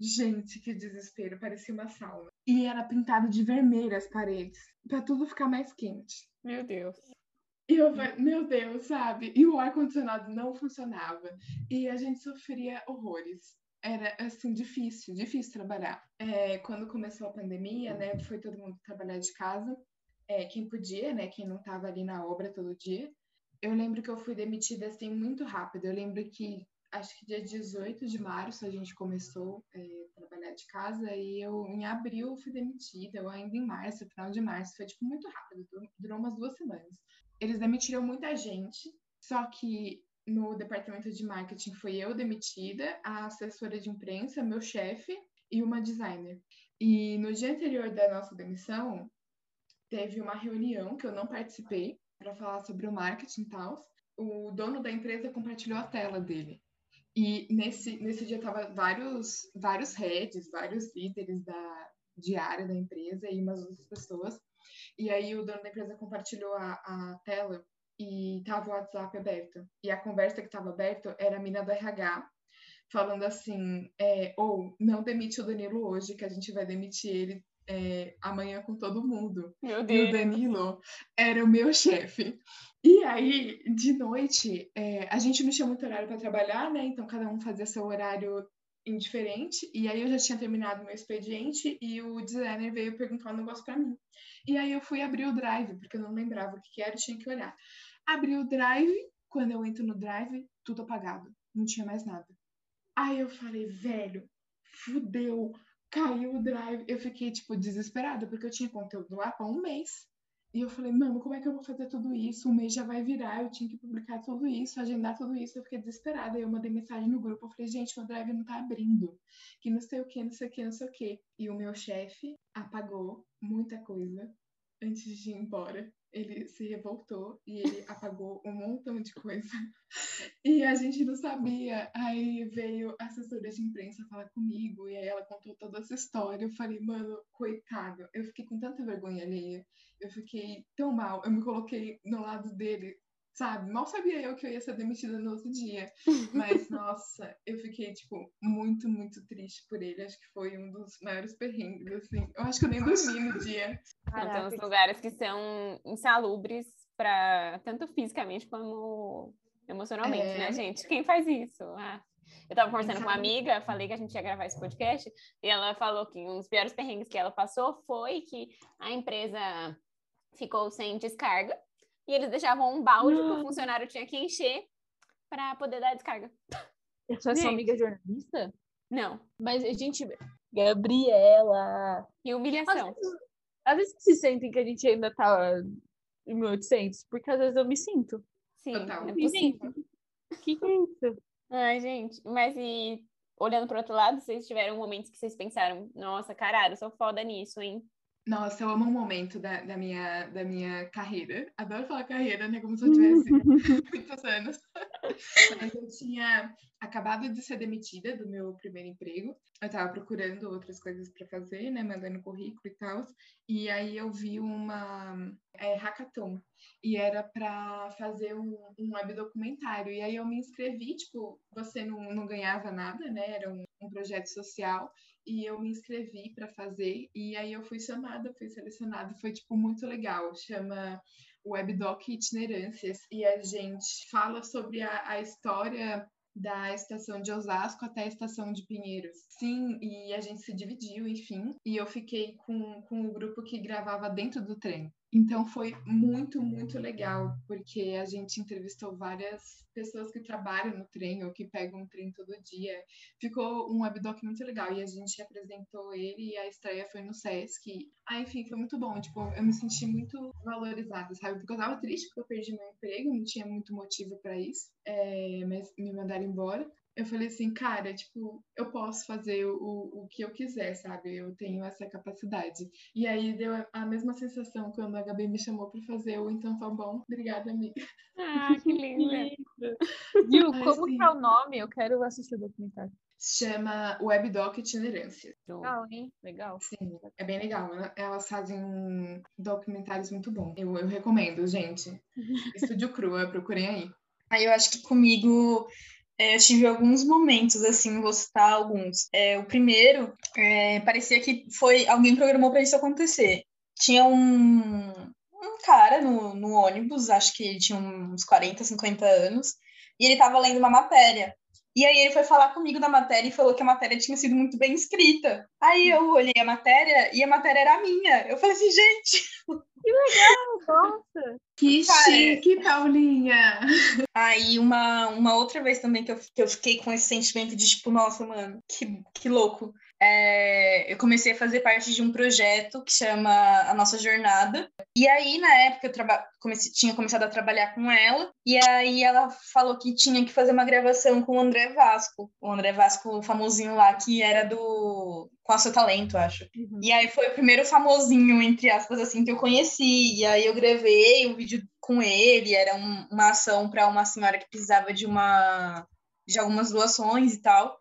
gente, que desespero, parecia uma sauna. E era pintado de vermelho as paredes, pra tudo ficar mais quente. Meu Deus. E eu falei, meu Deus, sabe? E o ar-condicionado não funcionava. E a gente sofria horrores. Era, assim, difícil, difícil trabalhar. É, quando começou a pandemia, né, foi todo mundo trabalhar de casa. É, quem podia, né, quem não estava ali na obra todo dia. Eu lembro que eu fui demitida, assim, muito rápido. Eu lembro que, acho que dia 18 de março a gente começou é, a trabalhar de casa e eu, em abril, fui demitida. Eu ainda em março, final de março. Foi, tipo, muito rápido. Durou umas duas semanas eles demitiram muita gente, só que no departamento de marketing foi eu demitida, a assessora de imprensa, meu chefe e uma designer. E no dia anterior da nossa demissão, teve uma reunião que eu não participei para falar sobre o marketing e tal. O dono da empresa compartilhou a tela dele. E nesse, nesse dia tava vários vários heads, vários líderes da diária da empresa e umas outras pessoas. E aí o dono da empresa compartilhou a, a tela e tava o WhatsApp aberto. E a conversa que tava aberta era a mina do RH falando assim, é, ou não demite o Danilo hoje, que a gente vai demitir ele é, amanhã com todo mundo. Meu E o Deus. Danilo era o meu chefe. E aí, de noite, é, a gente não tinha muito horário para trabalhar, né? Então cada um fazia seu horário indiferente. E aí eu já tinha terminado meu expediente e o designer veio perguntar um negócio para mim. E aí eu fui abrir o drive, porque eu não lembrava o que era, eu tinha que olhar. Abri o drive, quando eu entro no drive, tudo apagado, não tinha mais nada. Aí eu falei, velho, fudeu, caiu o drive. Eu fiquei, tipo, desesperada, porque eu tinha conteúdo lá pra um mês. E eu falei, mano, como é que eu vou fazer tudo isso? O mês já vai virar, eu tinha que publicar tudo isso, agendar tudo isso. Eu fiquei desesperada. Aí eu mandei mensagem no grupo, eu falei, gente, meu drive não tá abrindo. Que não sei o que, não sei o que, não sei o que. E o meu chefe apagou muita coisa antes de ir embora. Ele se revoltou e ele apagou um montão de coisa. E a gente não sabia. Aí veio a assessora de imprensa falar comigo, e aí ela contou toda essa história. Eu falei, mano, coitado. Eu fiquei com tanta vergonha alheia. Eu fiquei tão mal. Eu me coloquei no lado dele, sabe? Mal sabia eu que eu ia ser demitida no outro dia. Mas, nossa, eu fiquei, tipo, muito, muito triste por ele. Acho que foi um dos maiores perrengues, assim. Eu acho que eu nem dormi no dia. Então, tem Caraca, uns lugares que são insalubres para tanto fisicamente como emocionalmente, É. né, gente? Quem faz isso? Ah. Eu tava conversando com uma amiga, falei que a gente ia gravar esse podcast, e ela falou que um dos piores perrengues que ela passou foi que a empresa ficou sem descarga e eles deixavam um balde que o Não. funcionário tinha que encher para poder dar descarga. Essa é sua amiga jornalista? Não. Mas, gente, Gabriela. E Às humilhação. vezes, às vezes se sentem que a gente ainda tá em 1800, porque às vezes eu me sinto. Sim, Total. é possível. o que, que é isso? Ai, gente, mas e olhando pro outro lado, vocês tiveram momentos que vocês pensaram, nossa, caralho, eu sou foda nisso, hein? Nossa, eu amo um momento da, da, minha, da minha carreira. Adoro falar carreira, né? Como se eu tivesse muitos anos. Mas eu tinha acabado de ser demitida do meu primeiro emprego. Eu tava procurando outras coisas para fazer, né? Mandando currículo e tal. E aí eu vi uma é, hackathon. E era para fazer um, um web documentário. E aí eu me inscrevi, tipo, você não, não ganhava nada, né? Era um, um projeto social e eu me inscrevi para fazer e aí eu fui chamada, fui selecionada, foi tipo muito legal. Chama Webdoc Itinerâncias e a gente fala sobre a, a história da estação de Osasco até a estação de Pinheiros. Sim, e a gente se dividiu, enfim, e eu fiquei com, com o grupo que gravava dentro do trem. Então foi muito, muito legal, porque a gente entrevistou várias pessoas que trabalham no trem ou que pegam o trem todo dia. Ficou um webdoc muito legal e a gente apresentou ele e a estreia foi no Sesc. Ah, enfim, foi muito bom. Tipo, eu me senti muito valorizada, sabe? Porque eu tava triste porque eu perdi meu emprego, não tinha muito motivo para isso, é, mas me mandaram embora eu falei assim, cara, tipo, eu posso fazer o, o que eu quiser, sabe? Eu tenho essa capacidade. E aí deu a mesma sensação quando a Gabi me chamou para fazer o Então Tá Bom. Obrigada, amiga. Ah, que linda. Ai, como sim. que é o nome? Eu quero assistir o documentário. Chama Webdoc Itinerância. Legal, hein? Legal. Sim, é bem legal. Ela- Elas fazem documentários muito bons. Eu, eu recomendo, gente. Estúdio Crua, procurem aí. Aí eu acho que comigo é, eu tive alguns momentos, assim, vou citar alguns. É, o primeiro, é, parecia que foi alguém programou para isso acontecer. Tinha um, um cara no, no ônibus, acho que ele tinha uns 40, 50 anos, e ele estava lendo uma matéria. E aí ele foi falar comigo da matéria e falou que a matéria tinha sido muito bem escrita. Aí eu olhei a matéria e a matéria era minha. Eu falei assim, gente, Nossa! Que Cara, chique, Paulinha! Aí uma, uma outra vez também que eu, que eu fiquei com esse sentimento de tipo, nossa, mano, que, que louco. É, eu comecei a fazer parte de um projeto que chama A Nossa Jornada. E aí, na época, eu comecei, tinha começado a trabalhar com ela. E aí ela falou que tinha que fazer uma gravação com o André Vasco. O André Vasco, o famosinho lá, que era do... Com a seu talento, acho. Uhum. E aí foi o primeiro famosinho, entre aspas, assim, que eu conheci. E aí eu gravei um vídeo com ele, era um- uma ação para uma senhora que precisava de uma de algumas doações e tal.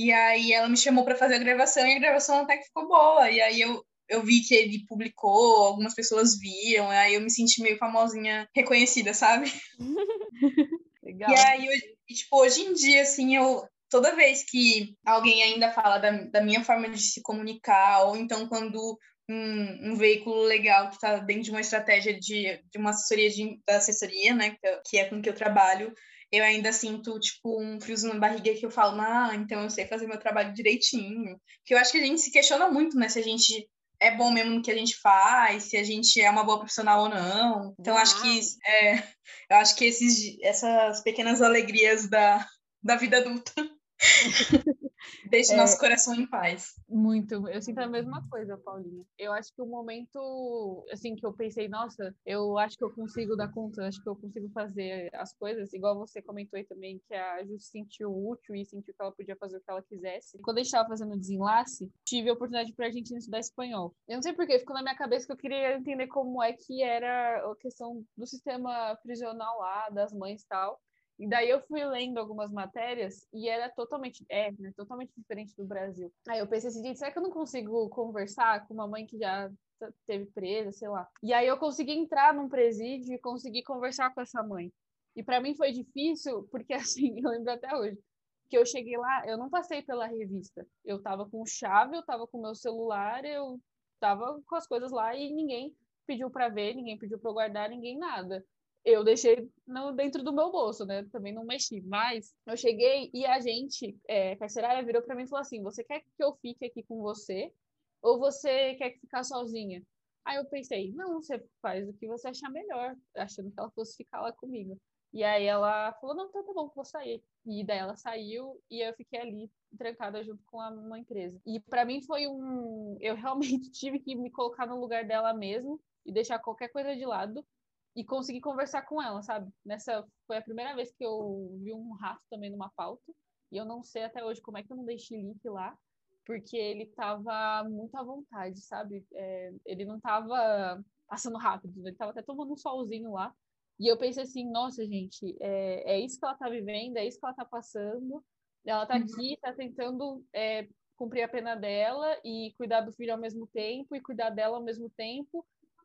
E aí ela me chamou para fazer a gravação e a gravação até que ficou boa. E aí eu, eu vi que ele publicou, algumas pessoas viram, e aí eu me senti meio famosinha, reconhecida, sabe? Legal. E aí, hoje, tipo, hoje em dia, assim, eu. Toda vez que alguém ainda fala da, da minha forma de se comunicar, ou então quando um, um veículo legal que está dentro de uma estratégia de, de uma assessoria de, da assessoria, né, que, que é com que eu trabalho, eu ainda sinto, tipo, um friozinho na barriga que eu falo, ah, então eu sei fazer meu trabalho direitinho. Porque eu acho que a gente se questiona muito, né, se a gente é bom mesmo no que a gente faz, se a gente é uma boa profissional ou não. Então, acho que é, eu acho que esses, essas pequenas alegrias da, da vida adulta deixam É. nosso coração em paz. Muito. Eu sinto a mesma coisa, Paulinha. Eu acho que o momento, assim, que eu pensei, nossa, eu acho que eu consigo dar conta, acho que eu consigo fazer as coisas, igual você comentou aí também, que a Ju se sentiu útil e sentiu que ela podia fazer o que ela quisesse. Quando a gente estava fazendo o desenlace, tive a oportunidade para a gente estudar espanhol. Eu não sei porquê, ficou na minha cabeça que eu queria entender como é que era a questão do sistema prisional lá, das mães e tal. E daí eu fui lendo algumas matérias e era totalmente, é, né, totalmente diferente do Brasil. Aí eu pensei assim, gente, será que eu não consigo conversar com uma mãe que já teve presa, sei lá. E aí eu consegui entrar num presídio e consegui conversar com essa mãe. E para mim foi difícil, porque assim, eu lembro até hoje, que eu cheguei lá, eu não passei pela revista. Eu tava com chave, eu tava com meu celular, eu tava com as coisas lá e ninguém pediu para ver, ninguém pediu para guardar, ninguém nada eu deixei no, dentro do meu bolso, né? Também não mexi. Mas eu cheguei e a gente, é, carcerária, virou pra mim e falou assim: você quer que eu fique aqui com você? Ou você quer ficar sozinha? Aí eu pensei: não, você faz o que você achar melhor, achando que ela fosse ficar lá comigo. E aí ela falou: não, então tá bom, vou sair. E daí ela saiu e eu fiquei ali trancada junto com a mãe presa. E para mim foi um. Eu realmente tive que me colocar no lugar dela mesmo e deixar qualquer coisa de lado e consegui conversar com ela, sabe? Nessa foi a primeira vez que eu vi um rato também numa pauta. E eu não sei até hoje como é que eu não dei chilique lá, porque ele tava muito à vontade, sabe? É, ele não tava passando rápido, ele tava até tomando um solzinho lá. E eu pensei assim, nossa, gente, é, é isso que ela tá vivendo, é isso que ela tá passando. Ela tá uhum. aqui, tá tentando é, cumprir a pena dela e cuidar do filho ao mesmo tempo e cuidar dela ao mesmo tempo.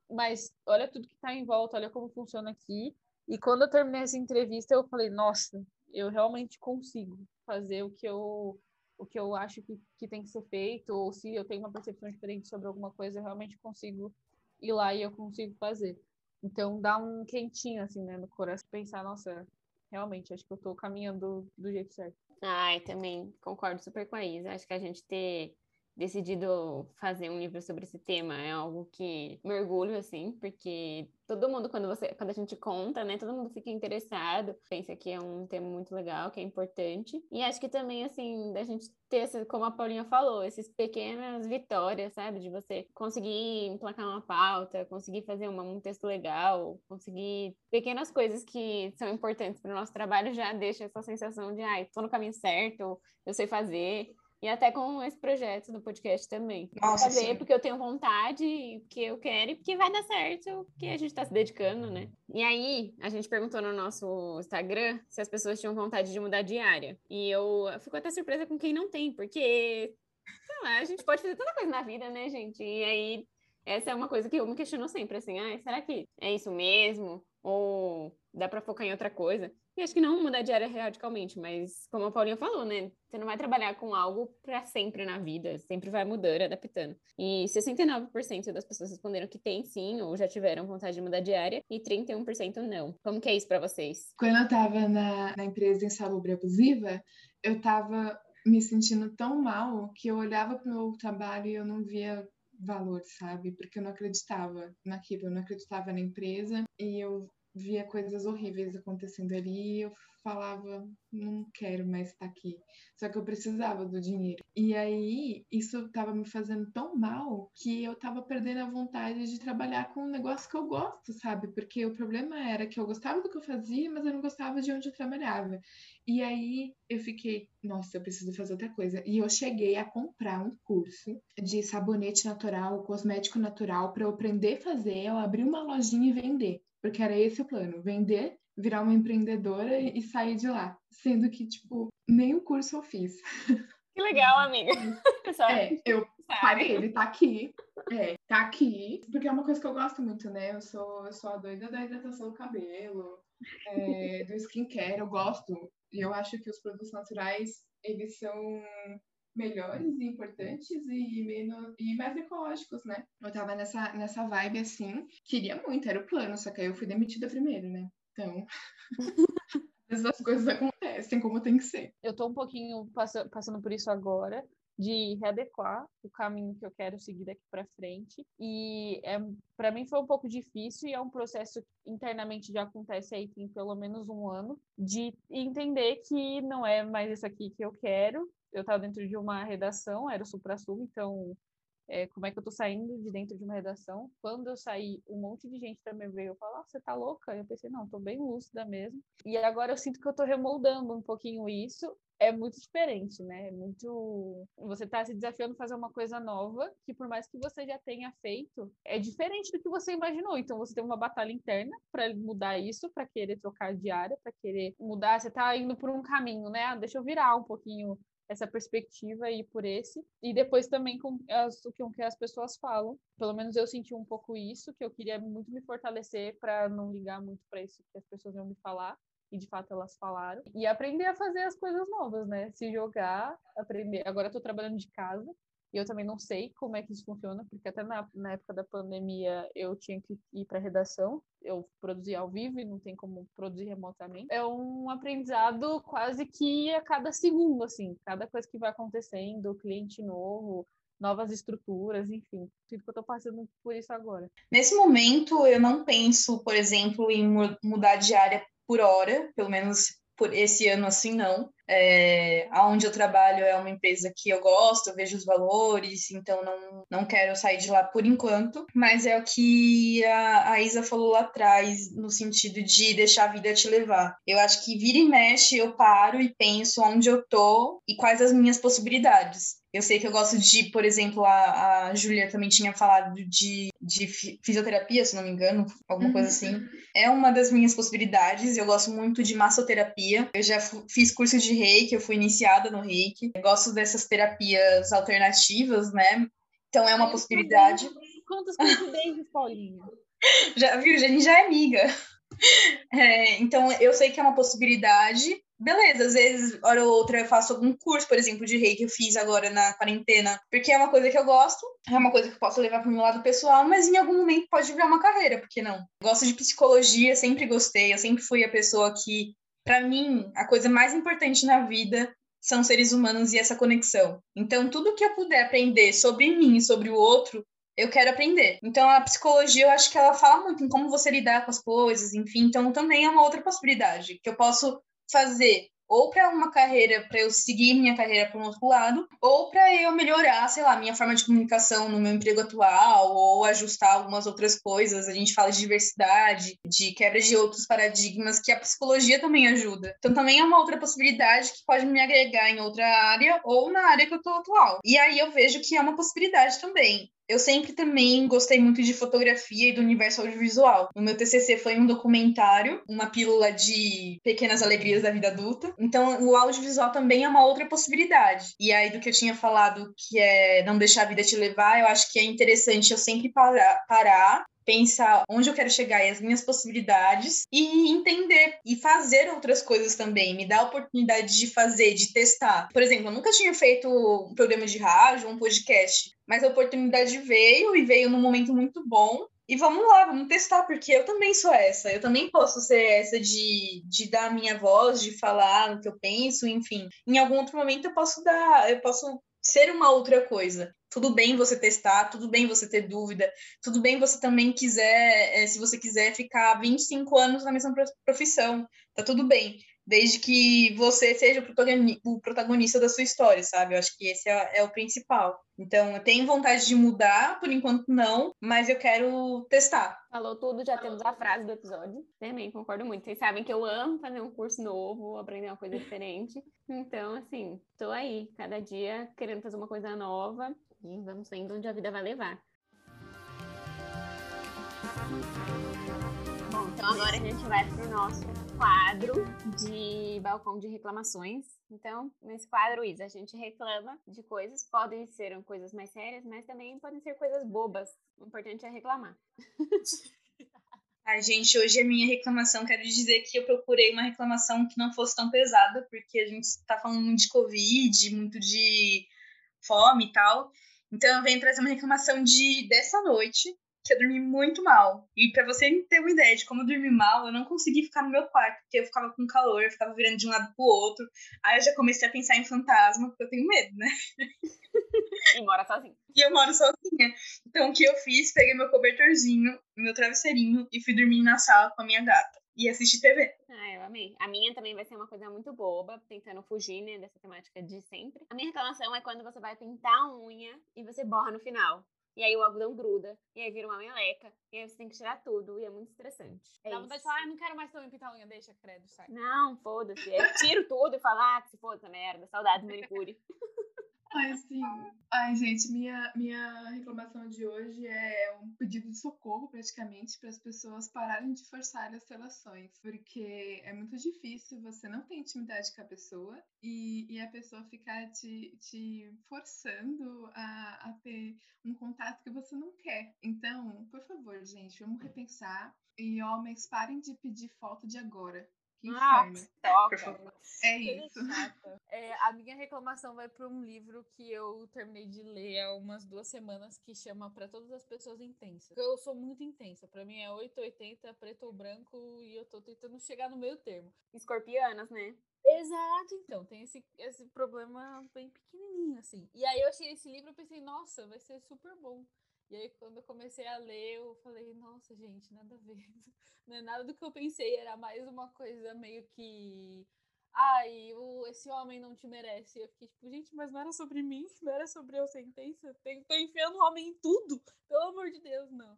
Mas olha tudo que tá em volta, olha como funciona aqui. E quando eu terminei essa entrevista, eu falei, nossa, eu realmente consigo fazer o que eu o que eu acho que, que tem que ser feito, ou se eu tenho uma percepção diferente sobre alguma coisa, eu realmente consigo ir lá e eu consigo fazer. Então dá um quentinho assim, né, no coração, pensar, nossa, realmente, acho que eu tô caminhando do jeito certo. Ai, também concordo super com a Isa. Acho que a gente ter decidido fazer um livro sobre esse tema é algo que mergulho assim, porque todo mundo quando você quando a gente conta, né, todo mundo fica interessado, pensa que é um tema muito legal, que é importante. E acho que também assim, da gente ter como a Paulinha falou, essas pequenas vitórias, sabe, de você conseguir emplacar uma pauta, conseguir fazer uma, um texto legal, conseguir pequenas coisas que são importantes para o nosso trabalho já deixa essa sensação de, ai, tô no caminho certo, eu sei fazer. E até com esse projeto do podcast também. Nossa, fazer sim. porque eu tenho vontade, porque eu quero e porque vai dar certo, porque a gente está se dedicando, né? E aí, a gente perguntou no nosso Instagram se as pessoas tinham vontade de mudar de área. E eu fico até surpresa com quem não tem, porque, sei lá, a gente pode fazer tanta coisa na vida, né, gente? E aí, essa é uma coisa que eu me questiono sempre, assim, ah, será que é isso mesmo? Ou dá para focar em outra coisa? E acho que não mudar de área radicalmente, mas como a Paulinha falou, né? Você não vai trabalhar com algo para sempre na vida, sempre vai mudando, adaptando. E 69% das pessoas responderam que tem sim, ou já tiveram vontade de mudar de área, e 31% não. Como que é isso para vocês? Quando eu tava na, na empresa insalubre abusiva, eu tava me sentindo tão mal que eu olhava pro meu trabalho e eu não via valor, sabe? Porque eu não acreditava naquilo, eu não acreditava na empresa e eu via coisas horríveis acontecendo ali e eu falava, não quero mais estar aqui. Só que eu precisava do dinheiro. E aí, isso estava me fazendo tão mal que eu estava perdendo a vontade de trabalhar com um negócio que eu gosto, sabe? Porque o problema era que eu gostava do que eu fazia, mas eu não gostava de onde eu trabalhava. E aí, eu fiquei, nossa, eu preciso fazer outra coisa. E eu cheguei a comprar um curso de sabonete natural, cosmético natural, para eu aprender a fazer, eu abrir uma lojinha e vender porque era esse o plano, vender, virar uma empreendedora e sair de lá. Sendo que, tipo, nem o curso eu fiz. Que legal, amiga. é, eu parei, ele tá aqui. É, tá aqui. Porque é uma coisa que eu gosto muito, né? Eu sou, eu sou a doida da hidratação do cabelo, é, do skincare, eu gosto. E eu acho que os produtos naturais, eles são melhores e importantes e menos e mais ecológicos, né? Eu tava nessa, nessa vibe assim, queria muito, era o plano, só que aí eu fui demitida primeiro, né? Então, as coisas acontecem como tem que ser. Eu tô um pouquinho pass passando por isso agora, de readequar o caminho que eu quero seguir daqui para frente. E é, para mim foi um pouco difícil e é um processo que internamente já acontece aí tem pelo menos um ano de entender que não é mais isso aqui que eu quero eu estava dentro de uma redação, era o Supra-Sul, então é, como é que eu tô saindo de dentro de uma redação? Quando eu saí, um monte de gente também veio falar, você tá louca? Eu pensei, não, tô bem lúcida mesmo. E agora eu sinto que eu tô remoldando um pouquinho isso. É muito diferente, né? É muito. Você tá se desafiando a fazer uma coisa nova, que por mais que você já tenha feito, é diferente do que você imaginou. Então você tem uma batalha interna para mudar isso, para querer trocar de área, para querer mudar. Você tá indo por um caminho, né? Ah, deixa eu virar um pouquinho essa perspectiva e por esse. E depois também com, as, com que as pessoas falam. Pelo menos eu senti um pouco isso que eu queria muito me fortalecer para não ligar muito para isso que as pessoas iam me falar. E de fato elas falaram. E aprender a fazer as coisas novas né? Se jogar aprender. Agora estou trabalhando de casa e eu também não sei como é que isso funciona, porque até na, na época da pandemia eu tinha que ir para redação, eu produzia ao vivo e não tem como produzir remotamente. É um aprendizado quase que a cada segundo, assim, cada coisa que vai acontecendo, cliente novo, novas estruturas, enfim. Sinto que eu estou passando por isso agora. Nesse momento, eu não penso, por exemplo, em mudar de área por hora, pelo menos por esse ano assim não. É, aonde eu trabalho é uma empresa que eu gosto, eu vejo os valores, então não, não quero sair de lá por enquanto. Mas é o que a, a Isa falou lá atrás, no sentido de deixar a vida te levar. Eu acho que vira e mexe, eu paro e penso onde eu tô e quais as minhas possibilidades. Eu sei que eu gosto de, por exemplo, a, a Júlia também tinha falado de, de fisioterapia, se não me engano, alguma coisa assim. Uhum. É uma das minhas possibilidades. Eu gosto muito de massoterapia. Eu já fiz curso de reiki, eu fui iniciada no reiki. Eu gosto dessas terapias alternativas, né? Então é uma Ai, possibilidade. Quantas coincidências, Paulinha? Já viu? A gente já é amiga. É, então, eu sei que é uma possibilidade. Beleza, às vezes, hora ou outra, eu faço algum curso, por exemplo, de rei que eu fiz agora na quarentena, porque é uma coisa que eu gosto, é uma coisa que eu posso levar para o meu lado pessoal, mas em algum momento pode virar uma carreira, por que não? Gosto de psicologia, sempre gostei, eu sempre fui a pessoa que, para mim, a coisa mais importante na vida são seres humanos e essa conexão. Então, tudo que eu puder aprender sobre mim e sobre o outro, eu quero aprender. Então, a psicologia, eu acho que ela fala muito em como você lidar com as coisas, enfim. Então, também é uma outra possibilidade que eu posso fazer ou para uma carreira, para eu seguir minha carreira para um outro lado, ou para eu melhorar, sei lá, minha forma de comunicação no meu emprego atual, ou ajustar algumas outras coisas. A gente fala de diversidade, de quebra de outros paradigmas, que a psicologia também ajuda. Então também é uma outra possibilidade que pode me agregar em outra área ou na área que eu estou atual. E aí eu vejo que é uma possibilidade também. Eu sempre também gostei muito de fotografia e do universo audiovisual. O meu TCC foi um documentário, uma pílula de pequenas alegrias da vida adulta. Então, o audiovisual também é uma outra possibilidade. E aí, do que eu tinha falado, que é não deixar a vida te levar, eu acho que é interessante eu sempre parar, parar pensar onde eu quero chegar e as minhas possibilidades e entender e fazer outras coisas também, me dar a oportunidade de fazer, de testar. Por exemplo, eu nunca tinha feito um programa de rádio, um podcast, mas a oportunidade veio e veio num momento muito bom. E vamos lá, vamos testar, porque eu também sou essa. Eu também posso ser essa de, de dar a minha voz, de falar o que eu penso, enfim. Em algum outro momento eu posso dar, eu posso ser uma outra coisa. Tudo bem você testar, tudo bem você ter dúvida, tudo bem você também quiser, é, se você quiser ficar 25 anos na mesma profissão, tá tudo bem desde que você seja o protagonista da sua história, sabe? Eu acho que esse é, é, o principal. Então, eu tenho vontade de mudar, por enquanto não, mas eu quero testar. Falou tudo, já temos a frase do episódio. Também concordo muito. Vocês sabem que eu amo fazer um curso novo, aprender uma coisa diferente. Então, assim, tô aí, cada dia querendo fazer uma coisa nova e vamos vendo onde a vida vai levar. Bom, então agora a gente vai pro nosso quadro de balcão de reclamações. Então, nesse quadro, Isa, a gente reclama de coisas, podem ser coisas mais sérias, mas também podem ser coisas bobas. O importante é reclamar. Ai, gente, hoje a minha reclamação, quero dizer que eu procurei uma reclamação que não fosse tão pesada, porque a gente está falando muito de Covid, muito de fome e tal. Então eu venho trazer uma reclamação de dessa noite, que eu dormi muito mal. E para você ter uma ideia de como eu dormi mal, eu não consegui ficar no meu quarto, porque eu ficava com calor, eu ficava virando de um lado pro outro. Aí eu já comecei a pensar em fantasma, porque eu tenho medo, né? E mora sozinha. E eu moro sozinha. Então o que eu fiz? Peguei meu cobertorzinho, meu travesseirinho e fui dormir na sala com a minha gata. E assistir TV. Ah, eu amei. A minha também vai ser uma coisa muito boba, tentando fugir, né, dessa temática de sempre. A minha reclamação é quando você vai pintar a unha e você borra no final. E aí o algodão gruda, e aí vira uma meleca, e aí você tem que tirar tudo, e é muito estressante. É Dá vontade de falar, ah, não quero mais também pintar a unha, deixa, credo, sai. Não, foda-se. Eu tiro tudo e falo, ah, que se foda essa merda, saudade do manicure. Ai, sim. Ai, gente, minha, minha reclamação de hoje é um pedido de socorro, praticamente, para as pessoas pararem de forçar as relações. Porque é muito difícil você não ter intimidade com a pessoa e, e a pessoa ficar te, te forçando a, a ter um contato que você não quer. Então, por favor, gente, vamos repensar. E homens, parem de pedir foto de agora. Que ah, inferno. toca. É isso. É, a minha reclamação vai para um livro que eu terminei de ler há umas duas semanas que chama Para Todas as Pessoas Intensas. Eu sou muito intensa. Para mim é 880, preto ou branco e eu tô tentando chegar no meio termo. Escorpianas, né? Exato, então, tem esse, esse problema bem pequenininho, assim. E aí eu achei esse livro e pensei, nossa, vai ser super bom. E aí, quando eu comecei a ler, eu falei, nossa, gente, nada a ver. Não é nada do que eu pensei, era mais uma coisa meio que ai, o, esse homem não te merece. Eu fiquei tipo, gente, mas não era sobre mim, não era sobre eu sentença. Tem, tô enfiando o homem em tudo, pelo amor de Deus, não.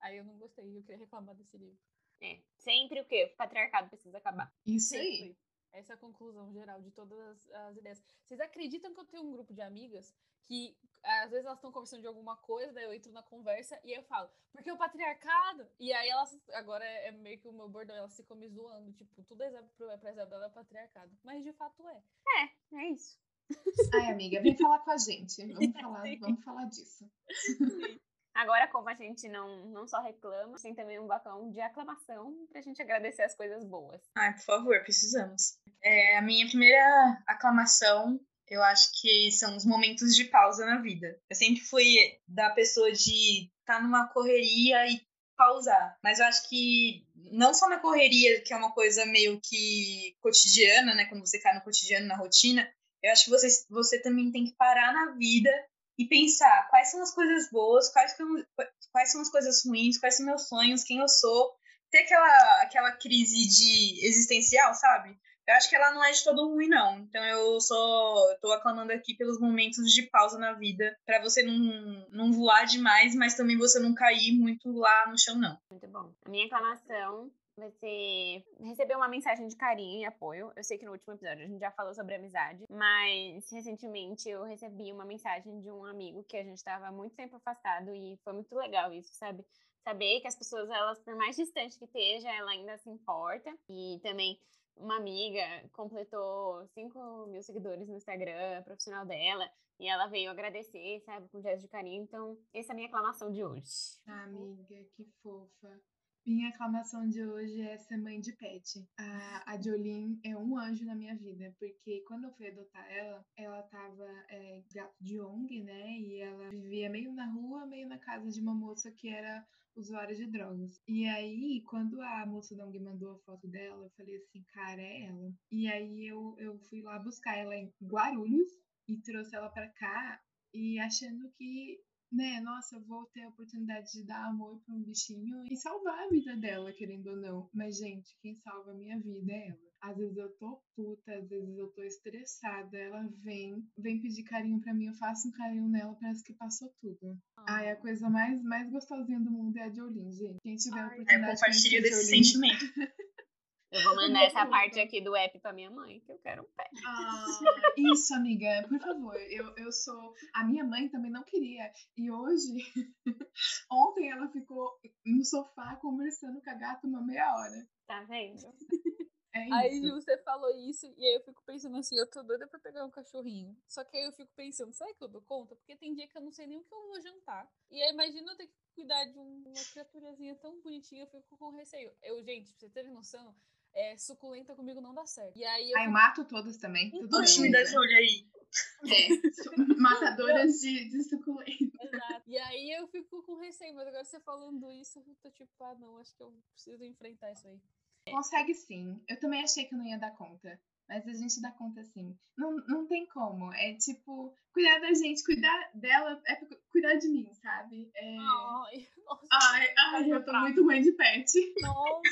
Aí eu não gostei, eu queria reclamar desse livro. É, sempre o quê? O patriarcado precisa acabar. Isso aí. Essa é a conclusão geral de todas as, as ideias. Vocês acreditam que eu tenho um grupo de amigas que às vezes elas estão conversando de alguma coisa, daí eu entro na conversa e eu falo, porque o patriarcado? E aí elas, agora é é meio que o meu bordão, elas ficam me zoando, tipo, tudo é pra, pra Isabela é patriarcado. Mas de fato é. É, é isso. Ai, amiga, vem falar com a gente. Vamos falar, vamos falar disso. Agora, como a gente não, não só reclama, tem também um balcão de aclamação pra gente agradecer as coisas boas. Ai, por favor, precisamos. É, a minha primeira aclamação, eu acho que são os momentos de pausa na vida. Eu sempre fui da pessoa de estar tá numa correria e pausar. Mas eu acho que não só na correria, que é uma coisa meio que cotidiana, né? Quando você cai no cotidiano, na rotina, eu acho que você, você também tem que parar na vida e pensar quais são as coisas boas, quais, são- quais são as coisas ruins, quais são meus sonhos, quem eu sou. Ter aquela, aquela crise de existencial, sabe? Eu acho que ela não é de todo ruim, não. Então eu só tô aclamando aqui pelos momentos de pausa na vida, pra você não, não voar demais, mas também você não cair muito lá no chão, não. Muito bom. A minha aclamação vai ser receber uma mensagem de carinho e apoio. Eu sei que no último episódio a gente já falou sobre amizade, mas recentemente eu recebi uma mensagem de um amigo que a gente estava muito tempo afastado e foi muito legal isso, sabe? Saber que as pessoas, elas, por mais distante que esteja, ela ainda se importa. E também uma amiga completou 5 mil seguidores no Instagram profissional dela. E ela veio agradecer, sabe, com gesto de carinho. Então, essa é a minha aclamação de hoje. Amiga, que fofa. Minha aclamação de hoje é ser mãe de pet. A, a Jolene é um anjo na minha vida, porque quando eu fui adotar ela, ela tava é, gato de ONG, né? E ela vivia meio na rua, meio na casa de uma moça que era usuária de drogas. E aí, quando a moça da ONG mandou a foto dela, eu falei assim, cara, é ela. E aí eu, eu fui lá buscar ela em Guarulhos e trouxe ela pra cá e achando que né, nossa, eu vou ter a oportunidade de dar amor pra um bichinho e salvar a vida dela, querendo ou não. Mas, gente, quem salva a minha vida é ela. Às vezes eu tô puta, às vezes eu tô estressada, ela vem, vem pedir carinho pra mim, eu faço um carinho nela, parece que passou tudo. Ai, a coisa mais, mais gostosinha do mundo é a Jolene, gente. Quem tiver a Ai, É, oportunidade compartilho conhecer desse sentimento. Eu vou mandar essa parte aqui do app pra minha mãe, que eu quero um pé. Ah, isso, amiga, por favor. Eu, eu sou. A minha mãe também não queria. E hoje, ontem ela ficou no sofá conversando com a gata uma meia hora. Tá vendo? É isso. Aí você falou isso, e aí eu fico pensando assim, eu tô doida pra pegar um cachorrinho. Só que aí eu fico pensando, será que eu dou conta? Porque tem dia que eu não sei nem o que eu vou jantar. E aí imagina eu ter que cuidar de um- uma criaturazinha tão bonitinha, eu fico com receio. Eu, gente, pra vocês terem noção, é, suculenta comigo não dá certo. E aí eu Ai, mato todas também. Tudo Olha o bem, time da. Júlia aí. É, matadoras de, de suculenta. Exato. E aí eu fico com receio, mas agora você falando isso, eu tô tipo, ah não, acho que eu preciso enfrentar isso aí. Consegue sim. Eu também achei que eu não ia dar conta. Mas a gente dá conta sim. Não, não tem como. É tipo, cuidar da gente, cuidar dela é cu- cuidar de mim, sabe? É... Ai, nossa. Ai, ai, eu tô muito mãe de pet. Nossa,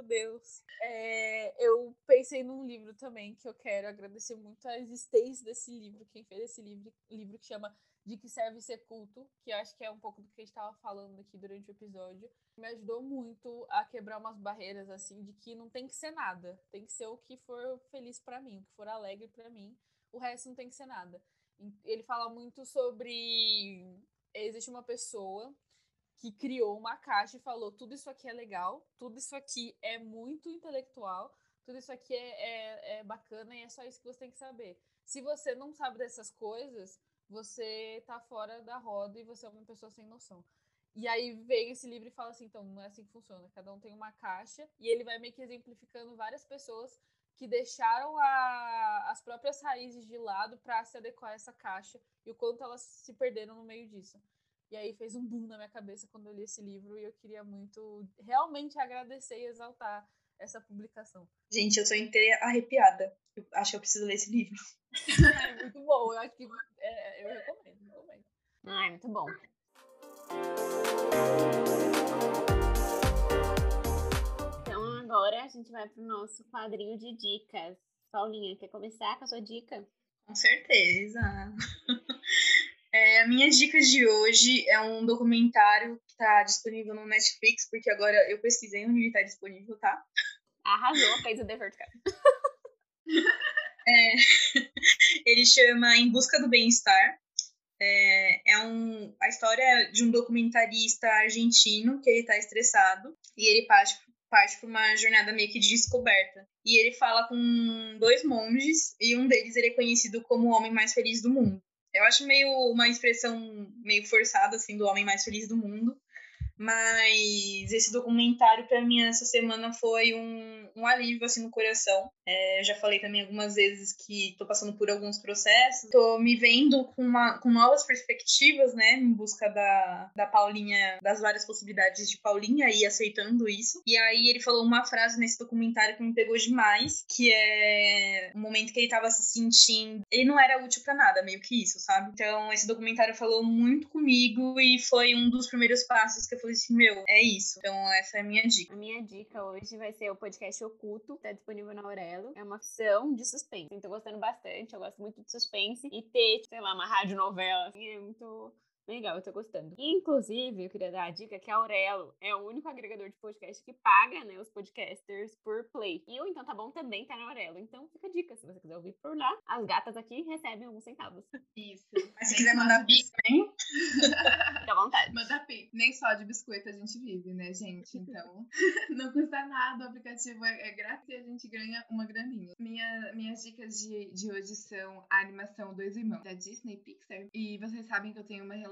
meu Deus. É, eu pensei num livro também que eu quero agradecer muito a existência desse livro, quem fez esse livro, livro que chama De que serve ser culto, que eu acho que é um pouco do que a gente estava falando aqui durante o episódio. Me ajudou muito a quebrar umas barreiras assim de que não tem que ser nada, tem que ser o que for feliz pra mim, o que for alegre pra mim. O resto não tem que ser nada. Ele fala muito sobre existe uma pessoa que criou uma caixa e falou: tudo isso aqui é legal, tudo isso aqui é muito intelectual, tudo isso aqui é, é, é bacana e é só isso que você tem que saber. Se você não sabe dessas coisas, você tá fora da roda e você é uma pessoa sem noção. E aí vem esse livro e fala assim: então, não é assim que funciona. Cada um tem uma caixa e ele vai meio que exemplificando várias pessoas que deixaram a- as próprias raízes de lado para se adequar a essa caixa e o quanto elas se perderam no meio disso. E aí fez um boom na minha cabeça quando eu li esse livro e eu queria muito realmente agradecer e exaltar essa publicação. Gente, eu tô inteira arrepiada. Eu acho que eu preciso ler esse livro. É muito bom, eu acho que é, eu recomendo, recomendo. Ai, muito bom. Então agora a gente vai pro nosso quadrinho de dicas. Paulinha, quer começar com a sua dica? Com certeza. É, a minha dica de hoje é um documentário que está disponível no Netflix, porque agora eu pesquisei onde está disponível, tá? Arrasou, fez o dever de casa. É, ele chama Em Busca do Bem-Estar. É, é um, a história de um documentarista argentino que ele tá estressado e ele parte, parte por uma jornada meio que de descoberta. E ele fala com dois monges e um deles ele é conhecido como o homem mais feliz do mundo. Eu acho meio uma expressão meio forçada, assim, do homem mais feliz do mundo. Mas esse documentário, para mim, essa semana foi um, um alívio, assim, no coração. É, eu já falei também algumas vezes que tô passando por alguns processos. Tô me vendo com, uma, com novas perspectivas, né? Em busca da, da Paulinha, das várias possibilidades de Paulinha e aceitando isso. E aí ele falou uma frase nesse documentário que me pegou demais, que é o momento que ele tava se sentindo... Ele não era útil para nada, meio que isso, sabe? Então, esse documentário falou muito comigo e foi um dos primeiros passos que eu falei falei assim, meu, é isso. Então essa é a minha dica. A minha dica hoje vai ser o podcast Oculto, tá disponível na Aurelo. É uma ficção de suspense. Então, gostando bastante, eu gosto muito de suspense. E ter, sei lá, uma rádio novela, assim, é muito Legal, eu tô gostando. Inclusive, eu queria dar a dica que a Aurelo é o único agregador de podcast que paga, né, os podcasters por play. E o Então Tá Bom também tá na Aurelo. Então fica a dica, se você quiser ouvir por lá, as gatas aqui recebem alguns centavos. Isso. Mas se quiser mandar pix também, Fica à vontade. Manda pix. Nem só de biscoito a gente vive, né, gente? Então, não custa nada, o aplicativo é, é grátis e a gente ganha uma graninha. Minha, minhas dicas de, de hoje são a animação Dois Irmãos, da Disney Pixar. E vocês sabem que eu tenho uma relação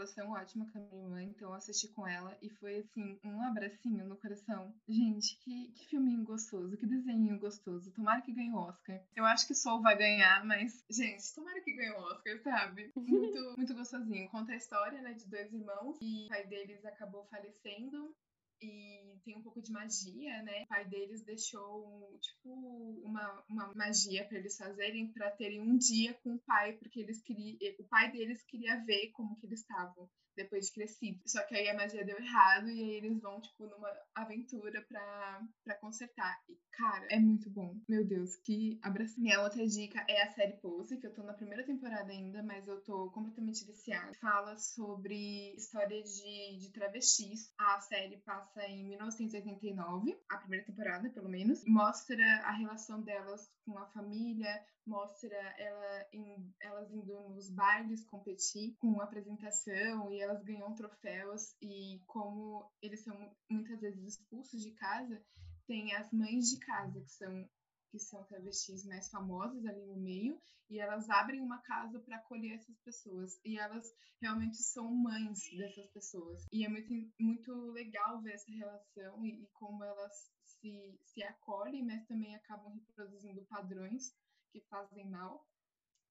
ótima com a minha irmã, então eu assisti com ela e foi assim, um abracinho no coração. Gente, que, que filminho gostoso, que desenho gostoso. Tomara que ganhe o Oscar. Eu acho que Soul vai ganhar, mas, gente, tomara que ganhe o Oscar, sabe? Muito, muito gostosinho. Conta a história, né, de dois irmãos e o pai deles acabou falecendo e tem um pouco de magia, né? O pai deles deixou, tipo, uma, uma magia para eles fazerem para terem um dia com o pai, porque eles queriam, o pai deles queria ver como que eles estavam depois de crescido. Só que aí a magia deu errado e aí eles vão, tipo, numa aventura pra, pra consertar. E, cara, é muito bom. Meu Deus, que abraço. Minha outra dica é a série Pose, que eu tô na primeira temporada ainda, mas eu tô completamente viciada. Fala sobre história de, de travestis. A série passa em 1989, a primeira temporada, pelo menos. Mostra a relação delas com a família, mostra ela em, elas indo nos bailes competir com apresentação e elas ganham troféus e como eles são muitas vezes expulsos de casa, tem as mães de casa que são que são travestis mais famosas ali no meio, e elas abrem uma casa para acolher essas pessoas. E elas realmente são mães dessas pessoas. E é muito, muito legal ver essa relação e, e como elas se, se acolhem, mas também acabam reproduzindo padrões que fazem mal.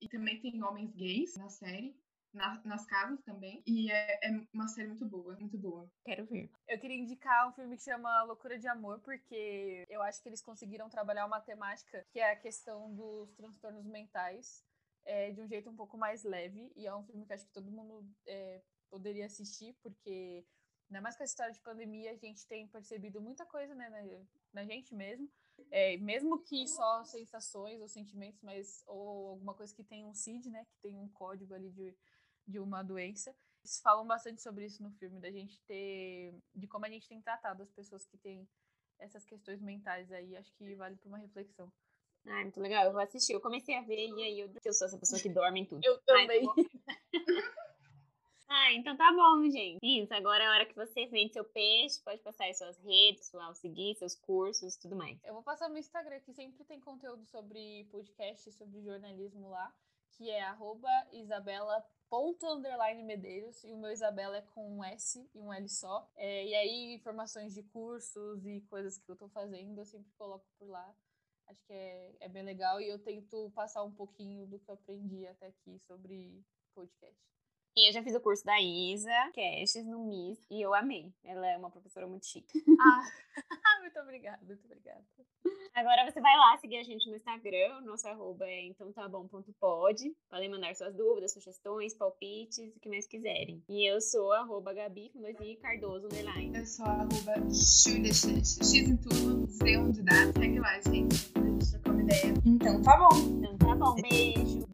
E também tem homens gays na série, na, nas casas também. E é, é, uma série muito boa, muito boa. Quero ver. Eu queria indicar um filme que chama Loucura de Amor, porque eu acho que eles conseguiram trabalhar uma temática que é a questão dos transtornos mentais é, de um jeito um pouco mais leve. E é um filme que acho que todo mundo é, poderia assistir, porque Ainda mais com a história de pandemia, a gente tem percebido muita coisa né, na, na gente mesmo. É, mesmo que só sensações ou sentimentos, mas ou alguma coisa que tem um CID, né? Que tem um código ali de, de uma doença. Eles falam bastante sobre isso no filme, da gente ter. de como a gente tem tratado as pessoas que têm essas questões mentais aí. Acho que vale para uma reflexão. Ah, muito legal. Eu vou assistir. Eu comecei a ver e aí eu, eu sou essa pessoa que dorme em tudo. Eu também. Ah, então tá bom, gente. Isso, agora é a hora que você vende seu peixe, pode passar aí suas redes, lá, seguir, seus cursos, tudo mais. Eu vou passar meu Instagram, que sempre tem conteúdo sobre podcast, sobre jornalismo lá, que é arroba isabela ponto underline Medeiros, e o meu Isabela é com um S e um L só. É, e aí, informações de cursos e coisas que eu tô fazendo, eu sempre coloco por lá. Acho que é, é bem legal e eu tento passar um pouquinho do que eu aprendi até aqui sobre podcast. E eu já fiz o curso da Isa Cashes é no Miss e eu amei. Ela é uma professora muito chique. Ah, muito obrigada, muito obrigada. Agora você vai lá seguir a gente no Instagram, nosso arroba é entãotabom.pod. Podem mandar suas dúvidas, sugestões, palpites, o que mais quiserem. E eu sou arroba Gabi com dois i Cardoso underline. Eu sou arroba Julia X, em tudo, Z onde dá, segue lá, gente. A gente trocar uma ideia. Então tá bom. Então tá bom, beijo.